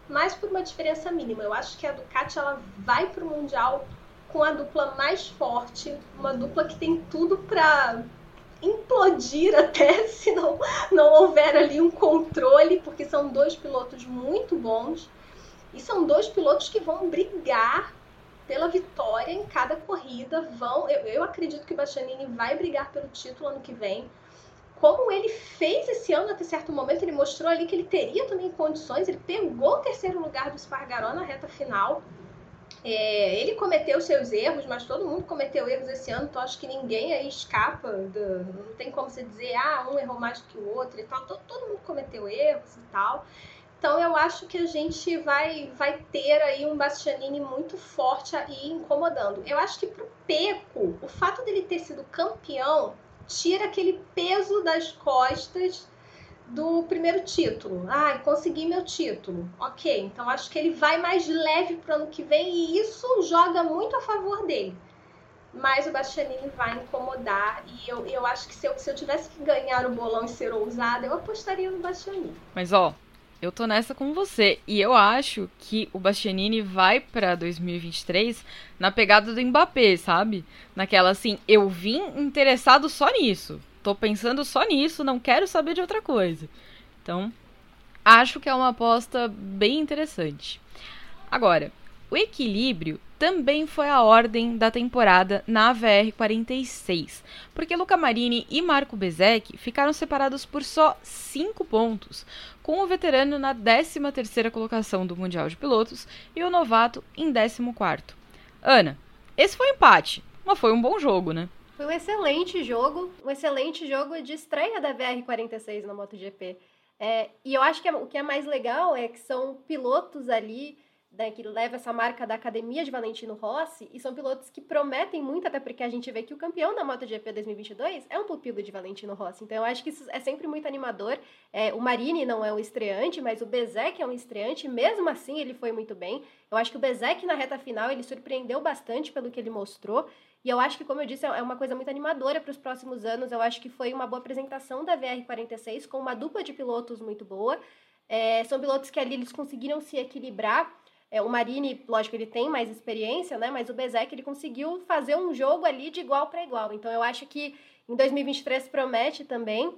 mas por uma diferença mínima. Eu acho que a Ducati ela vai para o Mundial com a dupla mais forte, uma dupla que tem tudo para implodir até se não, não houver ali um controle, porque são dois pilotos muito bons e são dois pilotos que vão brigar pela vitória em cada corrida. Vão, eu, eu acredito que o Bastianini vai brigar pelo título ano que vem. Como ele fez esse ano até certo momento, ele mostrou ali que ele teria também condições. Ele pegou o terceiro lugar do Spargaró na reta final é, ele cometeu seus erros, mas todo mundo cometeu erros esse ano, então acho que ninguém aí escapa. Do, não tem como você dizer, ah, um errou mais do que o outro e tal. Todo, todo mundo cometeu erros e tal. Então eu acho que a gente vai, vai ter aí um Bastianini muito forte aí incomodando. Eu acho que pro Peco, o fato dele ter sido campeão tira aquele peso das costas do primeiro título. Ah, consegui meu título. Ok, então acho que ele vai mais leve para o ano que vem e isso joga muito a favor dele. Mas o Bastianini vai incomodar e eu, eu acho que se eu, se eu tivesse que ganhar o bolão e ser ousada, eu apostaria no Bastianini. Mas ó, eu tô nessa com você e eu acho que o Bastianini vai para 2023 na pegada do Mbappé, sabe? Naquela assim, eu vim interessado só nisso tô pensando só nisso, não quero saber de outra coisa. Então, acho que é uma aposta bem interessante. Agora, o equilíbrio também foi a ordem da temporada na VR 46, porque Luca Marini e Marco Bezek ficaram separados por só 5 pontos, com o veterano na 13ª colocação do Mundial de Pilotos e o novato em 14º. Ana, esse foi um empate, mas foi um bom jogo, né? Foi um excelente jogo, um excelente jogo de estreia da VR46 na MotoGP. É, e eu acho que é, o que é mais legal é que são pilotos ali né, que leva essa marca da academia de Valentino Rossi, e são pilotos que prometem muito, até porque a gente vê que o campeão da MotoGP 2022 é um pupilo de Valentino Rossi. Então eu acho que isso é sempre muito animador. É, o Marini não é um estreante, mas o Bezek é um estreante, mesmo assim ele foi muito bem. Eu acho que o Bezek na reta final ele surpreendeu bastante pelo que ele mostrou. E eu acho que, como eu disse, é uma coisa muito animadora para os próximos anos. Eu acho que foi uma boa apresentação da VR46 com uma dupla de pilotos muito boa. É, são pilotos que ali eles conseguiram se equilibrar é, o Marini, lógico, ele tem mais experiência, né? Mas o Bezek, ele conseguiu fazer um jogo ali de igual para igual. Então, eu acho que em 2023 promete também.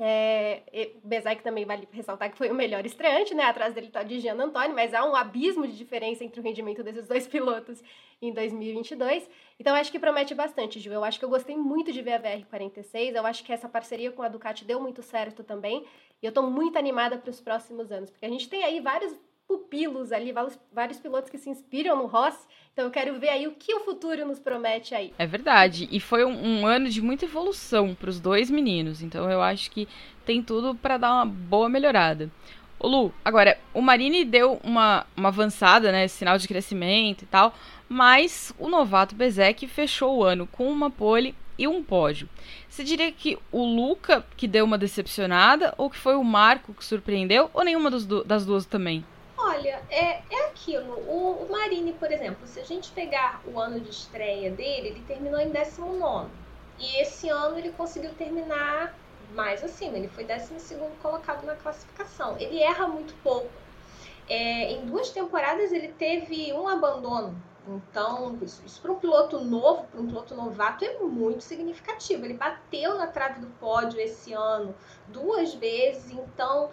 É, Bezek também vale ressaltar que foi o melhor estreante, né? Atrás dele está o Gian Antônio, mas há um abismo de diferença entre o rendimento desses dois pilotos em 2022. Então, acho que promete bastante, Ju. Eu acho que eu gostei muito de ver a VR46. Eu acho que essa parceria com a Ducati deu muito certo também. E eu estou muito animada para os próximos anos, porque a gente tem aí vários pupilos ali, vários, vários pilotos que se inspiram no Rossi. Então eu quero ver aí o que o futuro nos promete aí. É verdade. E foi um, um ano de muita evolução para os dois meninos. Então eu acho que tem tudo para dar uma boa melhorada. Ô Lu, agora, o Marini deu uma, uma avançada, né? Sinal de crescimento e tal. Mas o novato Bezek fechou o ano com uma pole e um pódio. Você diria que o Luca que deu uma decepcionada, ou que foi o Marco que surpreendeu, ou nenhuma das duas também? Olha, é, é aquilo. O, o Marini, por exemplo, se a gente pegar o ano de estreia dele, ele terminou em 19. E esse ano ele conseguiu terminar mais acima. Ele foi 12 colocado na classificação. Ele erra muito pouco. É, em duas temporadas ele teve um abandono. Então, isso, isso para um piloto novo, para um piloto novato, é muito significativo. Ele bateu na trave do pódio esse ano duas vezes. Então,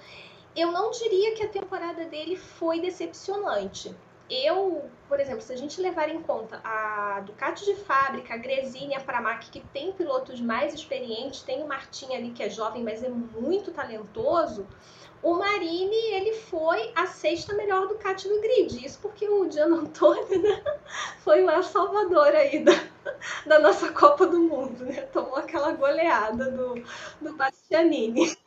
eu não diria que a temporada dele foi decepcionante. Eu, por exemplo, se a gente levar em conta a Ducati de fábrica, a Gresini a Pramac, que tem pilotos mais experientes, tem o Martin ali que é jovem, mas é muito talentoso, o Marini, ele foi a sexta melhor Ducati do grid. Isso porque o Gian Antônio né, foi o salvador aí da, da nossa Copa do Mundo, né? Tomou aquela goleada do, do Bastianini.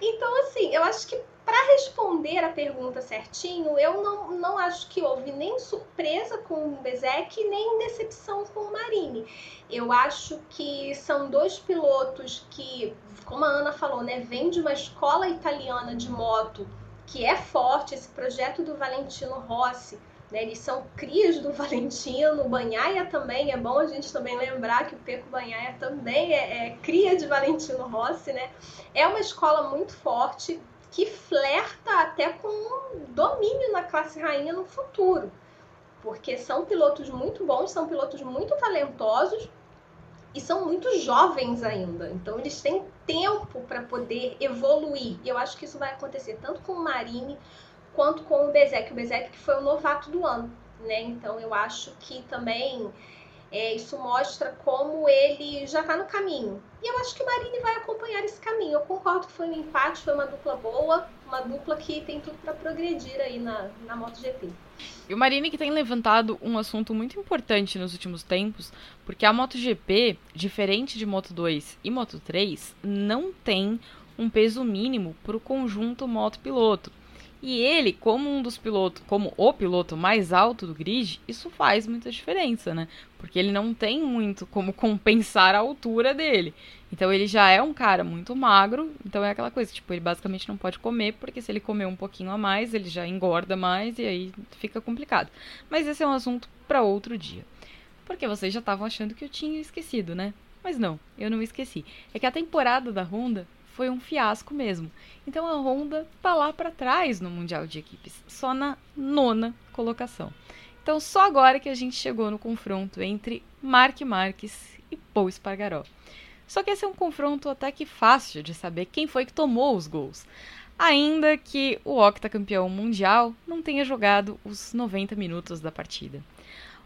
Então, assim, eu acho que para responder a pergunta certinho, eu não, não acho que houve nem surpresa com o Bezek, nem decepção com o Marini. Eu acho que são dois pilotos que, como a Ana falou, né, vem de uma escola italiana de moto que é forte, esse projeto do Valentino Rossi né? Eles são crias do Valentino, Banhaia também, é bom a gente também lembrar que o Peco Banhaia também é, é cria de Valentino Rossi, né? É uma escola muito forte que flerta até com um domínio na classe rainha no futuro. Porque são pilotos muito bons, são pilotos muito talentosos e são muito jovens ainda. Então eles têm tempo para poder evoluir. E eu acho que isso vai acontecer tanto com o Marine quanto com o Bezek. O Bezek que foi o novato do ano, né? Então eu acho que também é, isso mostra como ele já está no caminho. E eu acho que o Marini vai acompanhar esse caminho. Eu concordo que foi um empate, foi uma dupla boa, uma dupla que tem tudo para progredir aí na, na MotoGP. E o Marini que tem levantado um assunto muito importante nos últimos tempos, porque a MotoGP, diferente de Moto2 e Moto3, não tem um peso mínimo para o conjunto moto-piloto. E ele, como um dos pilotos, como o piloto mais alto do grid, isso faz muita diferença, né? Porque ele não tem muito como compensar a altura dele. Então ele já é um cara muito magro, então é aquela coisa, tipo, ele basicamente não pode comer, porque se ele comer um pouquinho a mais, ele já engorda mais e aí fica complicado. Mas esse é um assunto para outro dia. Porque vocês já estavam achando que eu tinha esquecido, né? Mas não, eu não esqueci. É que a temporada da Honda foi um fiasco mesmo. Então a Honda tá lá para trás no Mundial de Equipes, só na nona colocação. Então só agora que a gente chegou no confronto entre Mark Marques e Paul Espargaró. Só que esse é um confronto até que fácil de saber quem foi que tomou os gols. Ainda que o octacampeão mundial não tenha jogado os 90 minutos da partida.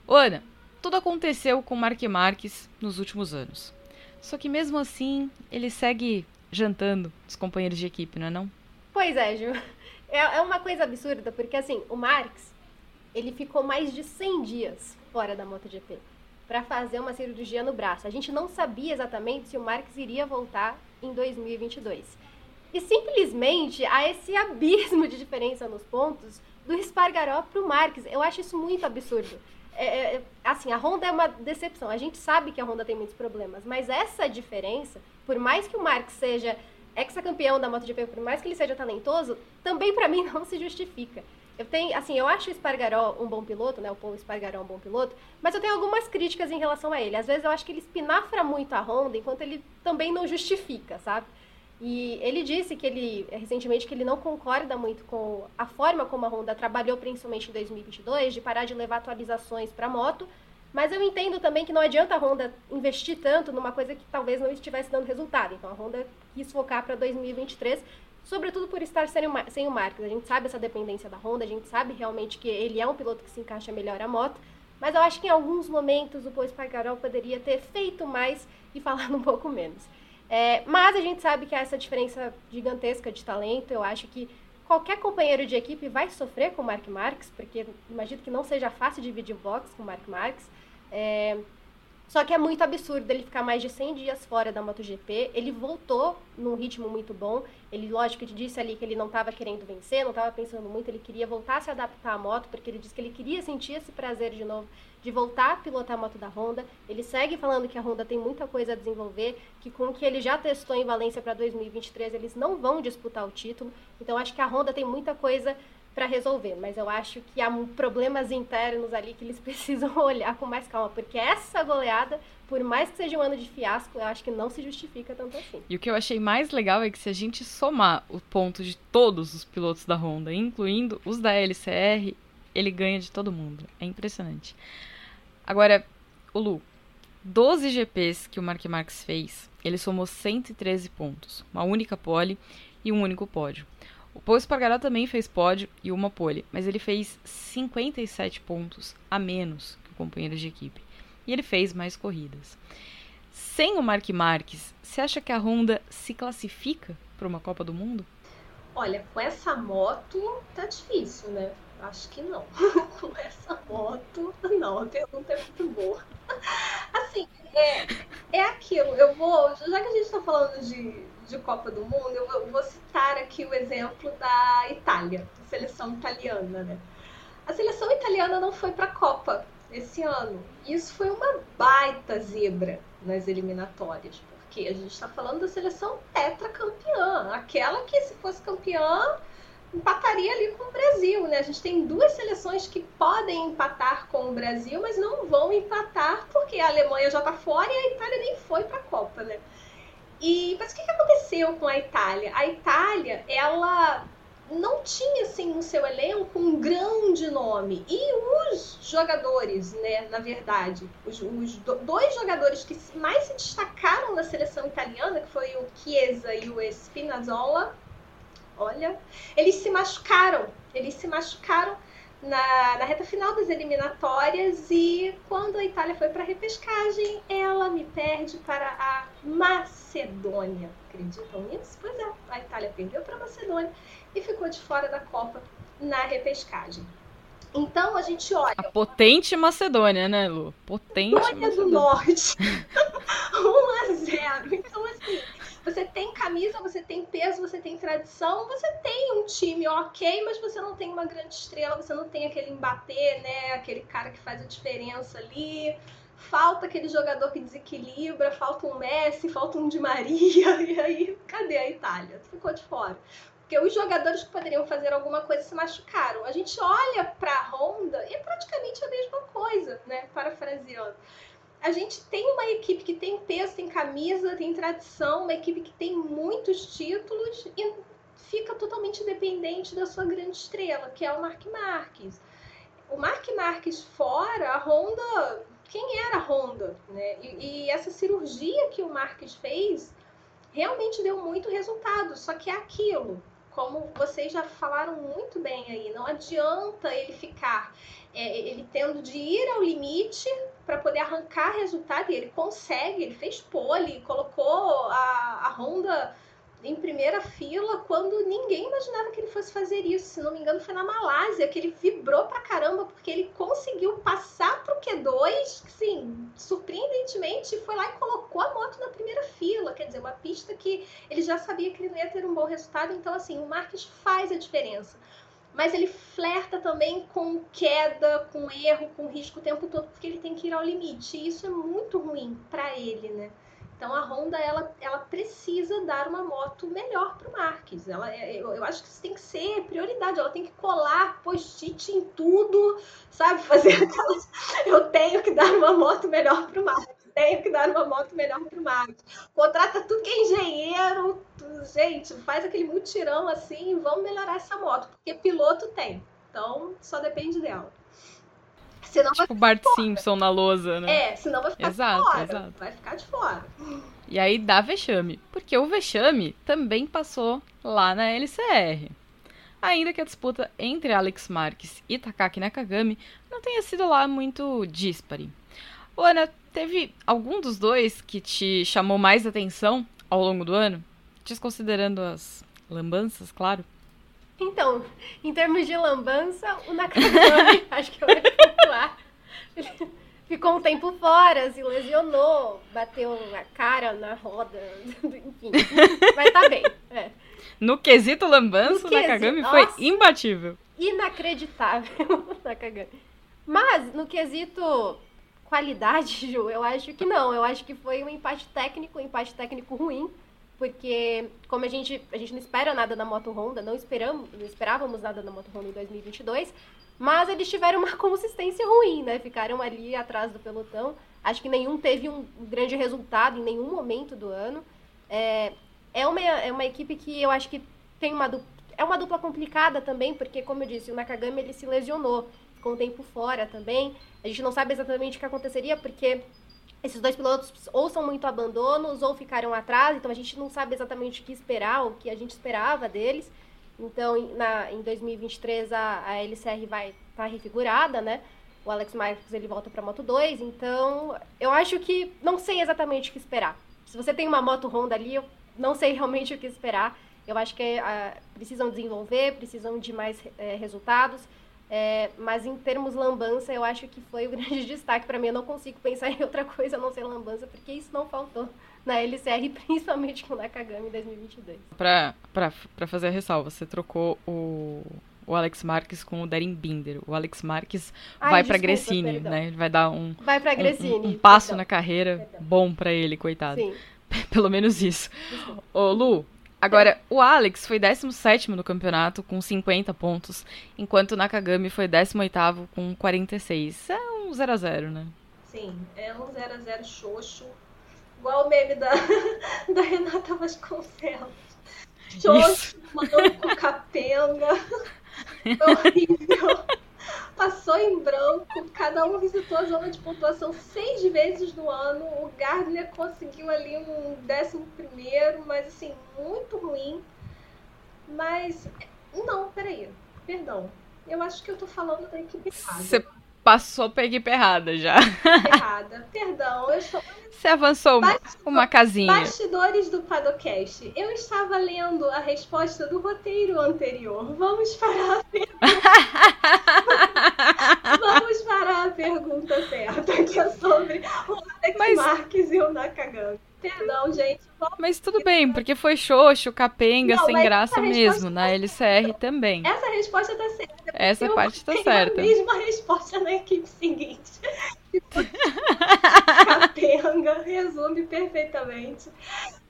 Ana, tudo aconteceu com Mark Marques nos últimos anos. Só que mesmo assim, ele segue jantando os companheiros de equipe, não é não? Pois é, Ju. É, é uma coisa absurda, porque assim, o Marx, ele ficou mais de 100 dias fora da MotoGP para fazer uma cirurgia no braço. A gente não sabia exatamente se o Marques iria voltar em 2022. E simplesmente há esse abismo de diferença nos pontos do Espargaró para o Marques. Eu acho isso muito absurdo. É, é, é, assim, a Honda é uma decepção. A gente sabe que a Honda tem muitos problemas, mas essa diferença, por mais que o Marques seja ex-campeão da MotoGP, por mais que ele seja talentoso, também para mim não se justifica. Eu tenho, assim, eu acho o Espargaró um bom piloto, né? O Paul Espargaró um bom piloto, mas eu tenho algumas críticas em relação a ele. Às vezes eu acho que ele espinafra muito a Honda, enquanto ele também não justifica, sabe? E ele disse que ele, recentemente, que ele não concorda muito com a forma como a Honda trabalhou, principalmente em 2022, de parar de levar atualizações para moto. Mas eu entendo também que não adianta a Honda investir tanto numa coisa que talvez não estivesse dando resultado. Então a Honda quis focar para 2023, sobretudo por estar sem o, sem o. A gente sabe essa dependência da Honda, a gente sabe realmente que ele é um piloto que se encaixa melhor a moto. Mas eu acho que em alguns momentos o Paul Espargaró poderia ter feito mais e falado um pouco menos. É, mas a gente sabe que há essa diferença gigantesca de talento. Eu acho que qualquer companheiro de equipe vai sofrer com o Mark Marques, porque imagino que não seja fácil dividir o box com o Mark Marques. É, só que é muito absurdo ele ficar mais de 100 dias fora da MotoGP. Ele voltou num ritmo muito bom. Ele, lógico, disse ali que ele não estava querendo vencer, não estava pensando muito, ele queria voltar a se adaptar à moto, porque ele disse que ele queria sentir esse prazer de novo de voltar a pilotar a moto da Honda. Ele segue falando que a Honda tem muita coisa a desenvolver, que com o que ele já testou em Valência para 2023, eles não vão disputar o título. Então acho que a Honda tem muita coisa para resolver, mas eu acho que há problemas internos ali que eles precisam olhar com mais calma, porque essa goleada, por mais que seja um ano de fiasco, eu acho que não se justifica tanto assim. E o que eu achei mais legal é que se a gente somar o ponto de todos os pilotos da Honda, incluindo os da LCR, ele ganha de todo mundo. É impressionante. Agora, o Lu, 12 GPs que o Mark Marques fez, ele somou 113 pontos, uma única pole e um único pódio. O Paul Espargaró também fez pódio e uma pole, mas ele fez 57 pontos a menos que o companheiro de equipe. E ele fez mais corridas. Sem o Mark Marques, você acha que a Honda se classifica para uma Copa do Mundo? Olha, com essa moto tá difícil, né? Acho que não. Com essa moto, não. A pergunta é muito boa. Assim, é, é aquilo. Eu vou. Já que a gente está falando de, de Copa do Mundo, eu vou citar aqui o exemplo da Itália, a seleção italiana, né? A seleção italiana não foi para a Copa esse ano. Isso foi uma baita zebra nas eliminatórias, porque a gente está falando da seleção tetracampeã, aquela que se fosse campeã empataria ali com o Brasil, né? A gente tem duas seleções que podem empatar com o Brasil, mas não vão empatar porque a Alemanha já está fora e a Itália nem foi para a Copa, né? E mas o que, aconteceu com a Itália? A Itália, ela não tinha assim no seu elenco um grande nome e os jogadores, né, na verdade, os, os dois jogadores que mais se destacaram na seleção italiana, que foi o Chiesa e o Spinazzola, olha, eles se machucaram. Eles se machucaram na, na reta final das eliminatórias e quando a Itália foi para a repescagem, ela me perde para a Macedônia. Acreditam nisso? Pois é, a Itália perdeu para a Macedônia e ficou de fora da Copa na repescagem. Então a gente olha. A potente Macedônia, né, Lu? Potente. Macedônia do Norte. 1 a 0. Então, assim, você tem camisa, você tem peso, você tem tradição, você tem um time ok, mas você não tem uma grande estrela, você não tem aquele embater, né? Aquele cara que faz a diferença ali. Falta aquele jogador que desequilibra, falta um Messi, falta um Di Maria, e aí cadê a Itália? Ficou de fora. Porque os jogadores que poderiam fazer alguma coisa se machucaram. A gente olha para a Honda e praticamente a mesma coisa, né? Parafraseando a gente tem uma equipe que tem peso, tem camisa, tem tradição, uma equipe que tem muitos títulos e fica totalmente dependente da sua grande estrela, que é o Mark Marques. O Mark Marques fora, a Honda, quem era a Honda? Né? E, e essa cirurgia que o Marques fez realmente deu muito resultado, só que é aquilo, como vocês já falaram muito bem aí, não adianta ele ficar é, ele tendo de ir ao limite para poder arrancar resultado, e ele consegue, ele fez pole, colocou a, a Honda em primeira fila quando ninguém imaginava que ele fosse fazer isso. Se não me engano, foi na Malásia que ele vibrou pra caramba porque ele conseguiu passar pro Q2, sim, surpreendentemente, foi lá e colocou a moto na primeira fila. Quer dizer, uma pista que ele já sabia que ele não ia ter um bom resultado. Então, assim, o Marques faz a diferença. Mas ele flerta também com queda, com erro, com risco o tempo todo, porque ele tem que ir ao limite. E isso é muito ruim para ele, né? Então a Honda ela, ela precisa dar uma moto melhor para o Marques. Ela, é, eu, eu acho que isso tem que ser prioridade. Ela tem que colar post-it em tudo, sabe? Fazer aquelas. Eu tenho que dar uma moto melhor para o Marques. Tenho que dar uma moto melhor para o Marques. Contrata tudo que é engenheiro. Gente, faz aquele mutirão assim e vamos melhorar essa moto. Porque piloto tem. Então só depende dela. Senão tipo Bart fora. Simpson na lousa, né? É, senão vai ficar exato, de fora. Exato. Vai ficar de fora. E aí dá vexame. Porque o vexame também passou lá na LCR. Ainda que a disputa entre Alex Marques e Takaki Nakagami não tenha sido lá muito díspare. Ana, teve algum dos dois que te chamou mais atenção ao longo do ano? Desconsiderando as lambanças, claro. Então, em termos de lambança, o Nakagami, acho que eu ia. Ele ficou um tempo fora, se lesionou, bateu a cara na roda, enfim. Mas tá bem. É. No quesito lambança, o Nakagami foi imbatível. Inacreditável, Nakagami. Mas, no quesito qualidade, Ju, eu acho que não. Eu acho que foi um empate técnico, um empate técnico ruim porque como a gente, a gente não espera nada da Moto Honda, não esperamos, não esperávamos nada da Moto Honda em 2022, mas eles tiveram uma consistência ruim, né? Ficaram ali atrás do pelotão. Acho que nenhum teve um grande resultado em nenhum momento do ano. É, é, uma, é uma equipe que eu acho que tem uma dupla, é uma dupla complicada também, porque como eu disse, o Nakagami ele se lesionou, ficou um tempo fora também. A gente não sabe exatamente o que aconteceria, porque esses dois pilotos ou são muito abandonos ou ficaram atrás, então a gente não sabe exatamente o que esperar, o que a gente esperava deles. Então, na, em 2023 a, a LCR vai estar tá refigurada, né? O Alex Marques ele volta para Moto 2, então eu acho que não sei exatamente o que esperar. Se você tem uma moto Honda ali, eu não sei realmente o que esperar. Eu acho que uh, precisam desenvolver, precisam de mais uh, resultados. É, mas em termos lambança, eu acho que foi o grande destaque para mim. Eu não consigo pensar em outra coisa a não ser lambança, porque isso não faltou na LCR, principalmente com o Nakagami em 2022. Para fazer a ressalva, você trocou o, o Alex Marques com o Darren Binder. O Alex Marques Ai, vai para Gresini, né? Ele vai dar um, vai pra Gresini, um, um passo perdão. na carreira perdão. bom para ele, coitado. Sim. Pelo menos isso. Desculpa. Ô, Lu, Agora, o Alex foi 17 no campeonato com 50 pontos, enquanto o Nakagami foi 18 com 46. É um 0x0, né? Sim, é um 0x0 xoxo. Igual o meme da, da Renata Vasconcelos. Xoxo, mandou com capenga. Foi horrível passou em branco, cada um visitou a zona de pontuação seis vezes no ano. O Gardner conseguiu ali um décimo primeiro, mas assim, muito ruim. Mas, não, peraí, perdão. Eu acho que eu tô falando da equipe errada. Passou pra equipe errada já. Errada, perdão, eu estou... Você avançou Bastidor, uma casinha. Bastidores do Padocast. Eu estava lendo a resposta do roteiro anterior. Vamos parar a pergunta. Vamos parar a pergunta certa, que é sobre o Alex Mas... Marques e o Nakagami. Perdão, gente. Mas tudo bem, porque foi xoxo, capenga, não, sem graça mesmo, na LCR também. Essa resposta tá certa. Essa parte tá certa. a mesma resposta na equipe seguinte. capenga, resume perfeitamente.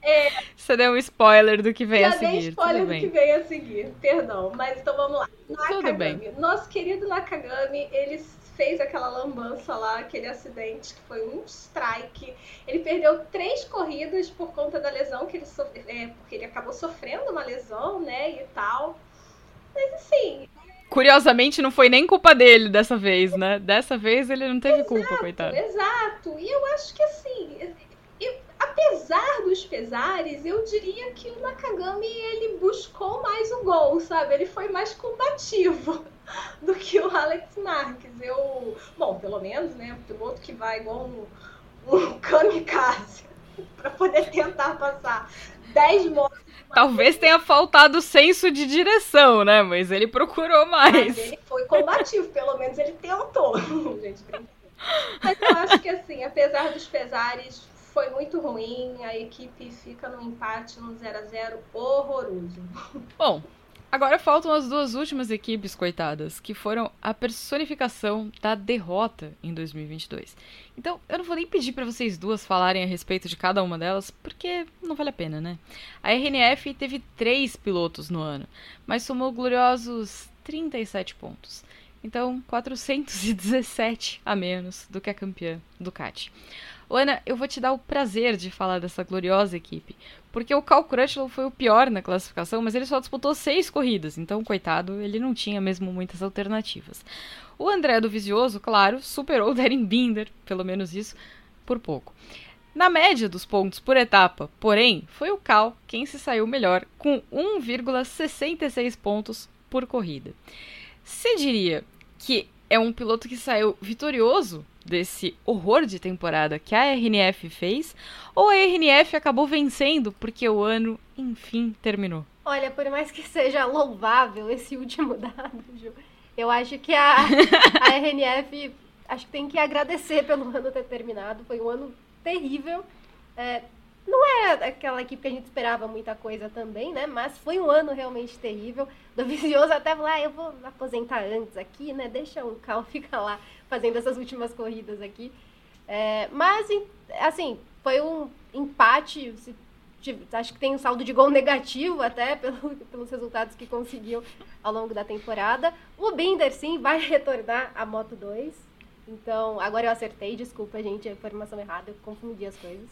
É, Você deu um spoiler do que vem a seguir. Dei spoiler do bem. que vem a seguir, perdão. Mas então vamos lá. Nakagami. Tudo bem. Nosso querido Nakagami, ele fez aquela lambança lá, aquele acidente que foi um strike. Ele perdeu três corridas por conta da lesão que ele sofreu, é, porque ele acabou sofrendo uma lesão, né, e tal. Mas assim. Curiosamente, não foi nem culpa dele dessa vez, né? Dessa vez ele não teve exato, culpa, coitado. Exato. E eu acho que assim, eu, apesar dos pesares, eu diria que o Nakagami ele buscou mais o gol, sabe? Ele foi mais combativo. do que Alex Marques. Eu, bom, pelo menos, né, o piloto que vai igual um, um kamikaze para poder tentar passar 10 motos. Talvez tenha faltado senso de direção, né? Mas ele procurou mais. Mas ele foi combativo, pelo menos ele tentou. Gente, Mas eu acho que assim, apesar dos pesares, foi muito ruim. A equipe fica no empate, no 0 a 0 horroroso. Bom, Agora faltam as duas últimas equipes, coitadas, que foram a personificação da derrota em 2022. Então, eu não vou nem pedir para vocês duas falarem a respeito de cada uma delas, porque não vale a pena, né? A RNF teve três pilotos no ano, mas somou gloriosos 37 pontos. Então, 417 a menos do que a campeã Ducati. Ana, eu vou te dar o prazer de falar dessa gloriosa equipe, porque o Cal Crutchlow foi o pior na classificação, mas ele só disputou seis corridas, então, coitado, ele não tinha mesmo muitas alternativas. O André do Visioso, claro, superou o Darren Binder, pelo menos isso, por pouco. Na média dos pontos por etapa, porém, foi o Cal quem se saiu melhor, com 1,66 pontos por corrida. Você diria que é um piloto que saiu vitorioso desse horror de temporada que a RNF fez, ou a RNF acabou vencendo porque o ano, enfim, terminou? Olha, por mais que seja louvável esse último dado, Ju, eu acho que a, a RNF acho que tem que agradecer pelo ano ter terminado. Foi um ano terrível. É, não é aquela equipe que a gente esperava muita coisa também, né? Mas foi um ano realmente terrível. Do Vicioso até falou, ah, eu vou aposentar antes aqui, né? Deixa o Cal ficar lá fazendo essas últimas corridas aqui. É, mas, assim, foi um empate. Acho que tem um saldo de gol negativo até pelo, pelos resultados que conseguiu ao longo da temporada. O Binder, sim, vai retornar à Moto 2. Então, agora eu acertei, desculpa, gente, a informação errada, eu confundi as coisas.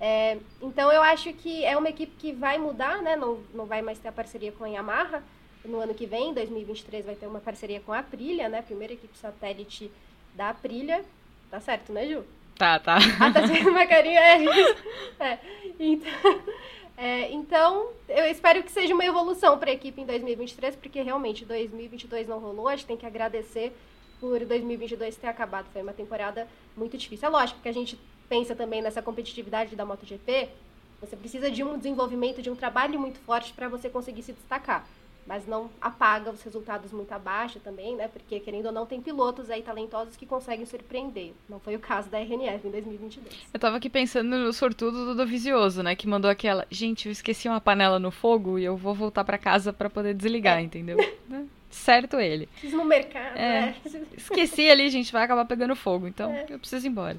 É, então eu acho que é uma equipe que vai mudar, né? Não, não vai mais ter a parceria com a Yamaha. No ano que vem, 2023, vai ter uma parceria com a Aprilia, né? Primeira equipe satélite da Aprilia. Tá certo, né, Ju? Tá, tá. Ah, tá sendo uma carinha, é isso. É, então, é, então, eu espero que seja uma evolução para a equipe em 2023, porque realmente 2022 não rolou. A gente tem que agradecer por 2022 ter acabado. Foi uma temporada muito difícil. É lógico que a gente pensa também nessa competitividade da MotoGP, você precisa de um desenvolvimento, de um trabalho muito forte para você conseguir se destacar. Mas não apaga os resultados muito abaixo também, né? Porque, querendo ou não, tem pilotos aí talentosos que conseguem surpreender. Não foi o caso da RNF em 2022. Eu tava aqui pensando no sortudo do Dovizioso, né? Que mandou aquela, gente, eu esqueci uma panela no fogo e eu vou voltar para casa para poder desligar, é. entendeu? Certo ele. Fiz no mercado, é. Né? Esqueci ali, gente, vai acabar pegando fogo, então é. eu preciso ir embora.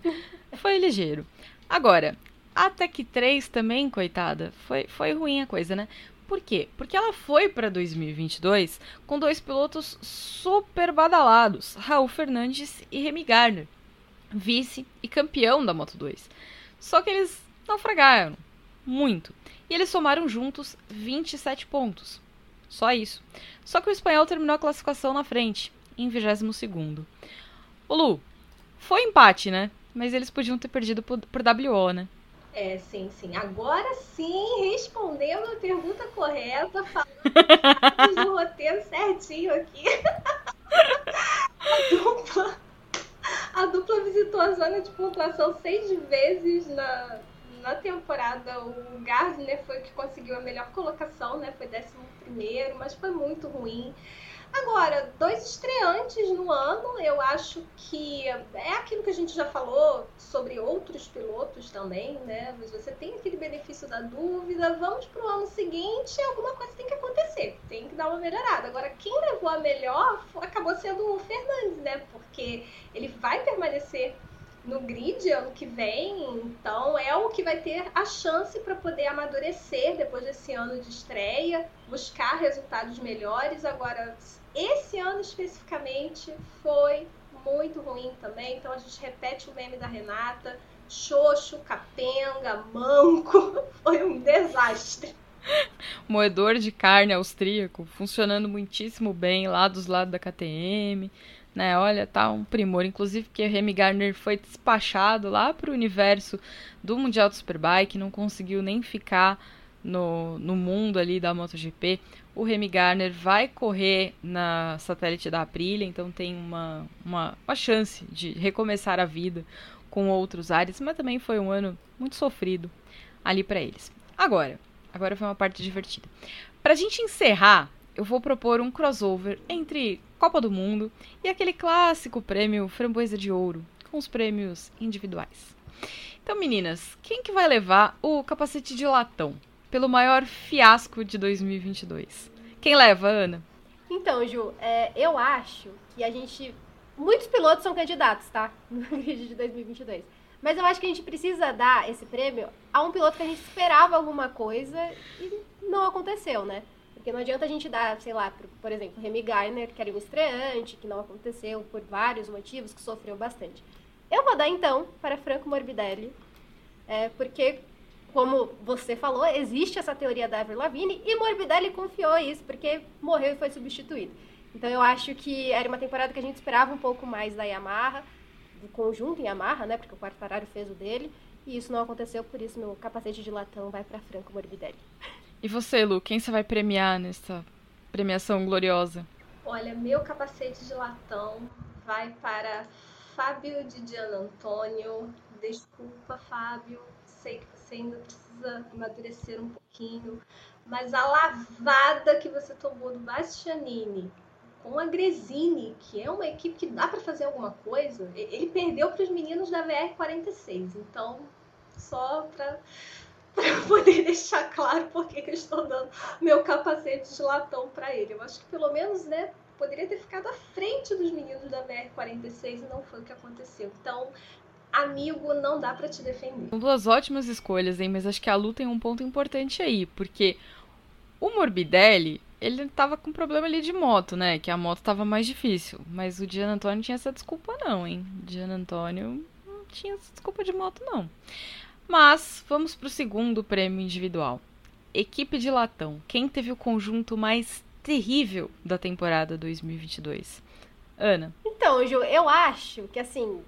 Foi ligeiro. Agora, a Tech 3 também, coitada, foi, foi ruim a coisa, né? Por quê? Porque ela foi para 2022 com dois pilotos super badalados, Raul Fernandes e Remy Garner, vice e campeão da Moto 2. Só que eles naufragaram muito. E eles somaram juntos 27 pontos. Só isso. Só que o espanhol terminou a classificação na frente, em 22. O Lu, foi empate, né? Mas eles podiam ter perdido por, por WO, né? É, sim, sim. Agora sim, respondendo a pergunta correta, falando do roteiro certinho aqui. a, dupla, a dupla visitou a zona de pontuação seis vezes na, na temporada o Gardner foi que conseguiu a melhor colocação, né? Foi 11 primeiro, mas foi muito ruim. Agora, dois estreantes no ano, eu acho que é aquilo que a gente já falou sobre outros pilotos também, né? Mas você tem aquele benefício da dúvida, vamos para o ano seguinte, alguma coisa tem que acontecer, tem que dar uma melhorada. Agora, quem levou a melhor acabou sendo o Fernandes, né? Porque ele vai permanecer no grid ano que vem, então é o que vai ter a chance para poder amadurecer depois desse ano de estreia, buscar resultados melhores. Agora, esse ano especificamente foi muito ruim também, então a gente repete o meme da Renata, xoxo, capenga, manco, foi um desastre. Moedor de carne austríaco, funcionando muitíssimo bem lá dos lados da KTM né? Olha, tá um primor. Inclusive que Remy Gardner foi despachado lá para o universo do Mundial do Superbike, não conseguiu nem ficar no, no mundo ali da MotoGP. O Remy Gardner vai correr na satélite da Aprilia, então tem uma, uma, uma chance de recomeçar a vida com outros ares, mas também foi um ano muito sofrido ali para eles. Agora, agora foi uma parte divertida. Pra gente encerrar, eu vou propor um crossover entre Copa do Mundo e aquele clássico prêmio Framboesa de Ouro, com os prêmios individuais. Então, meninas, quem que vai levar o capacete de latão pelo maior fiasco de 2022? Quem leva, Ana? Então, Ju, é, eu acho que a gente. Muitos pilotos são candidatos, tá? No grid de 2022. Mas eu acho que a gente precisa dar esse prêmio a um piloto que a gente esperava alguma coisa e não aconteceu, né? Porque não adianta a gente dar, sei lá, por, por exemplo, Remy Garner, que era um estreante, que não aconteceu por vários motivos, que sofreu bastante. Eu vou dar então para Franco Morbidelli, é, porque, como você falou, existe essa teoria da Avril Lavigne e Morbidelli confiou isso, porque morreu e foi substituído. Então eu acho que era uma temporada que a gente esperava um pouco mais da Yamaha, do conjunto Yamaha, né? Porque o Quartararo fez o dele. E isso não aconteceu, por isso meu capacete de latão vai para Franco Morbidelli. E você, Lu, quem você vai premiar nessa premiação gloriosa? Olha, meu capacete de latão vai para Fábio de Gian Antônio. Desculpa, Fábio, sei que você ainda precisa amadurecer um pouquinho, mas a lavada que você tomou do Bastianini com a Gresini, que é uma equipe que dá para fazer alguma coisa, ele perdeu para os meninos da VR46. Então, só para para poder deixar claro por que eu estou dando meu capacete de latão para ele. Eu acho que pelo menos, né, poderia ter ficado à frente dos meninos da BR-46 e não foi o que aconteceu. Então, amigo, não dá para te defender. São duas ótimas escolhas, hein? Mas acho que a Lu tem um ponto importante aí, porque o Morbidelli, ele tava com problema ali de moto, né? Que a moto tava mais difícil. Mas o Gian Antônio tinha essa desculpa, não, hein? Gian Antônio não tinha essa desculpa de moto, não. Mas vamos para o segundo prêmio individual. Equipe de latão. Quem teve o conjunto mais terrível da temporada 2022? Ana. Então, Ju, eu acho que assim,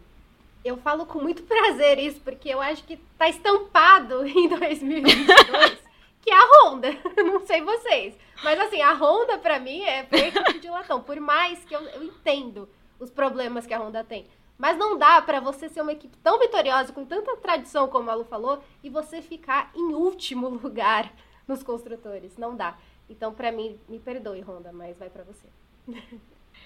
eu falo com muito prazer isso, porque eu acho que tá estampado em 2022 que é a Honda. Não sei vocês. Mas assim, a Honda para mim é a equipe de latão. Por mais que eu, eu entendo os problemas que a Honda tem. Mas não dá para você ser uma equipe tão vitoriosa, com tanta tradição, como a Lu falou, e você ficar em último lugar nos construtores. Não dá. Então, para mim, me perdoe, Honda, mas vai para você.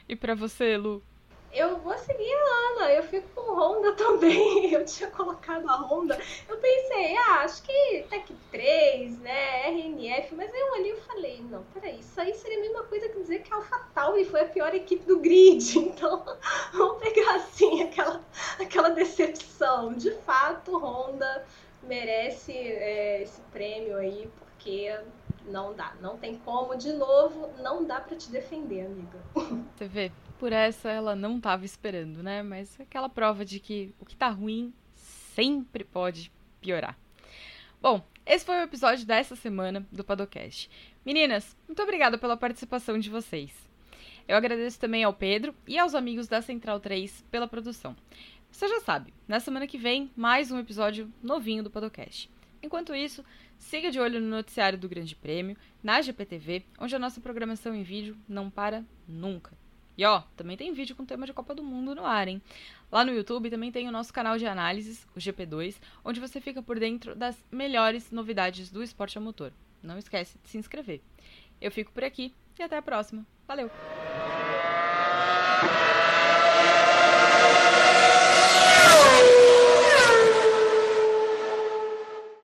e para você, Lu? Eu vou seguir a Ana, eu fico com Honda também. Eu tinha colocado a Honda. Eu pensei, ah, acho que Tech 3, né? RNF, mas aí eu ali eu falei, não, peraí, isso aí seria a mesma coisa que dizer que a AlphaTauri foi a pior equipe do grid. Então, vamos pegar assim aquela, aquela decepção. De fato, Honda merece é, esse prêmio aí, porque não dá, não tem como. De novo, não dá para te defender, amiga. Você vê, por essa ela não estava esperando, né? Mas aquela prova de que o que tá ruim sempre pode piorar. Bom, esse foi o episódio dessa semana do Padocast. Meninas, muito obrigada pela participação de vocês. Eu agradeço também ao Pedro e aos amigos da Central 3 pela produção. Você já sabe, na semana que vem, mais um episódio novinho do Padocast. Enquanto isso, siga de olho no noticiário do Grande Prêmio, na GPTV, onde a nossa programação em vídeo não para nunca. E ó, também tem vídeo com tema de Copa do Mundo no ar, hein? Lá no YouTube também tem o nosso canal de análises, o GP2, onde você fica por dentro das melhores novidades do esporte a motor. Não esquece de se inscrever. Eu fico por aqui e até a próxima. Valeu!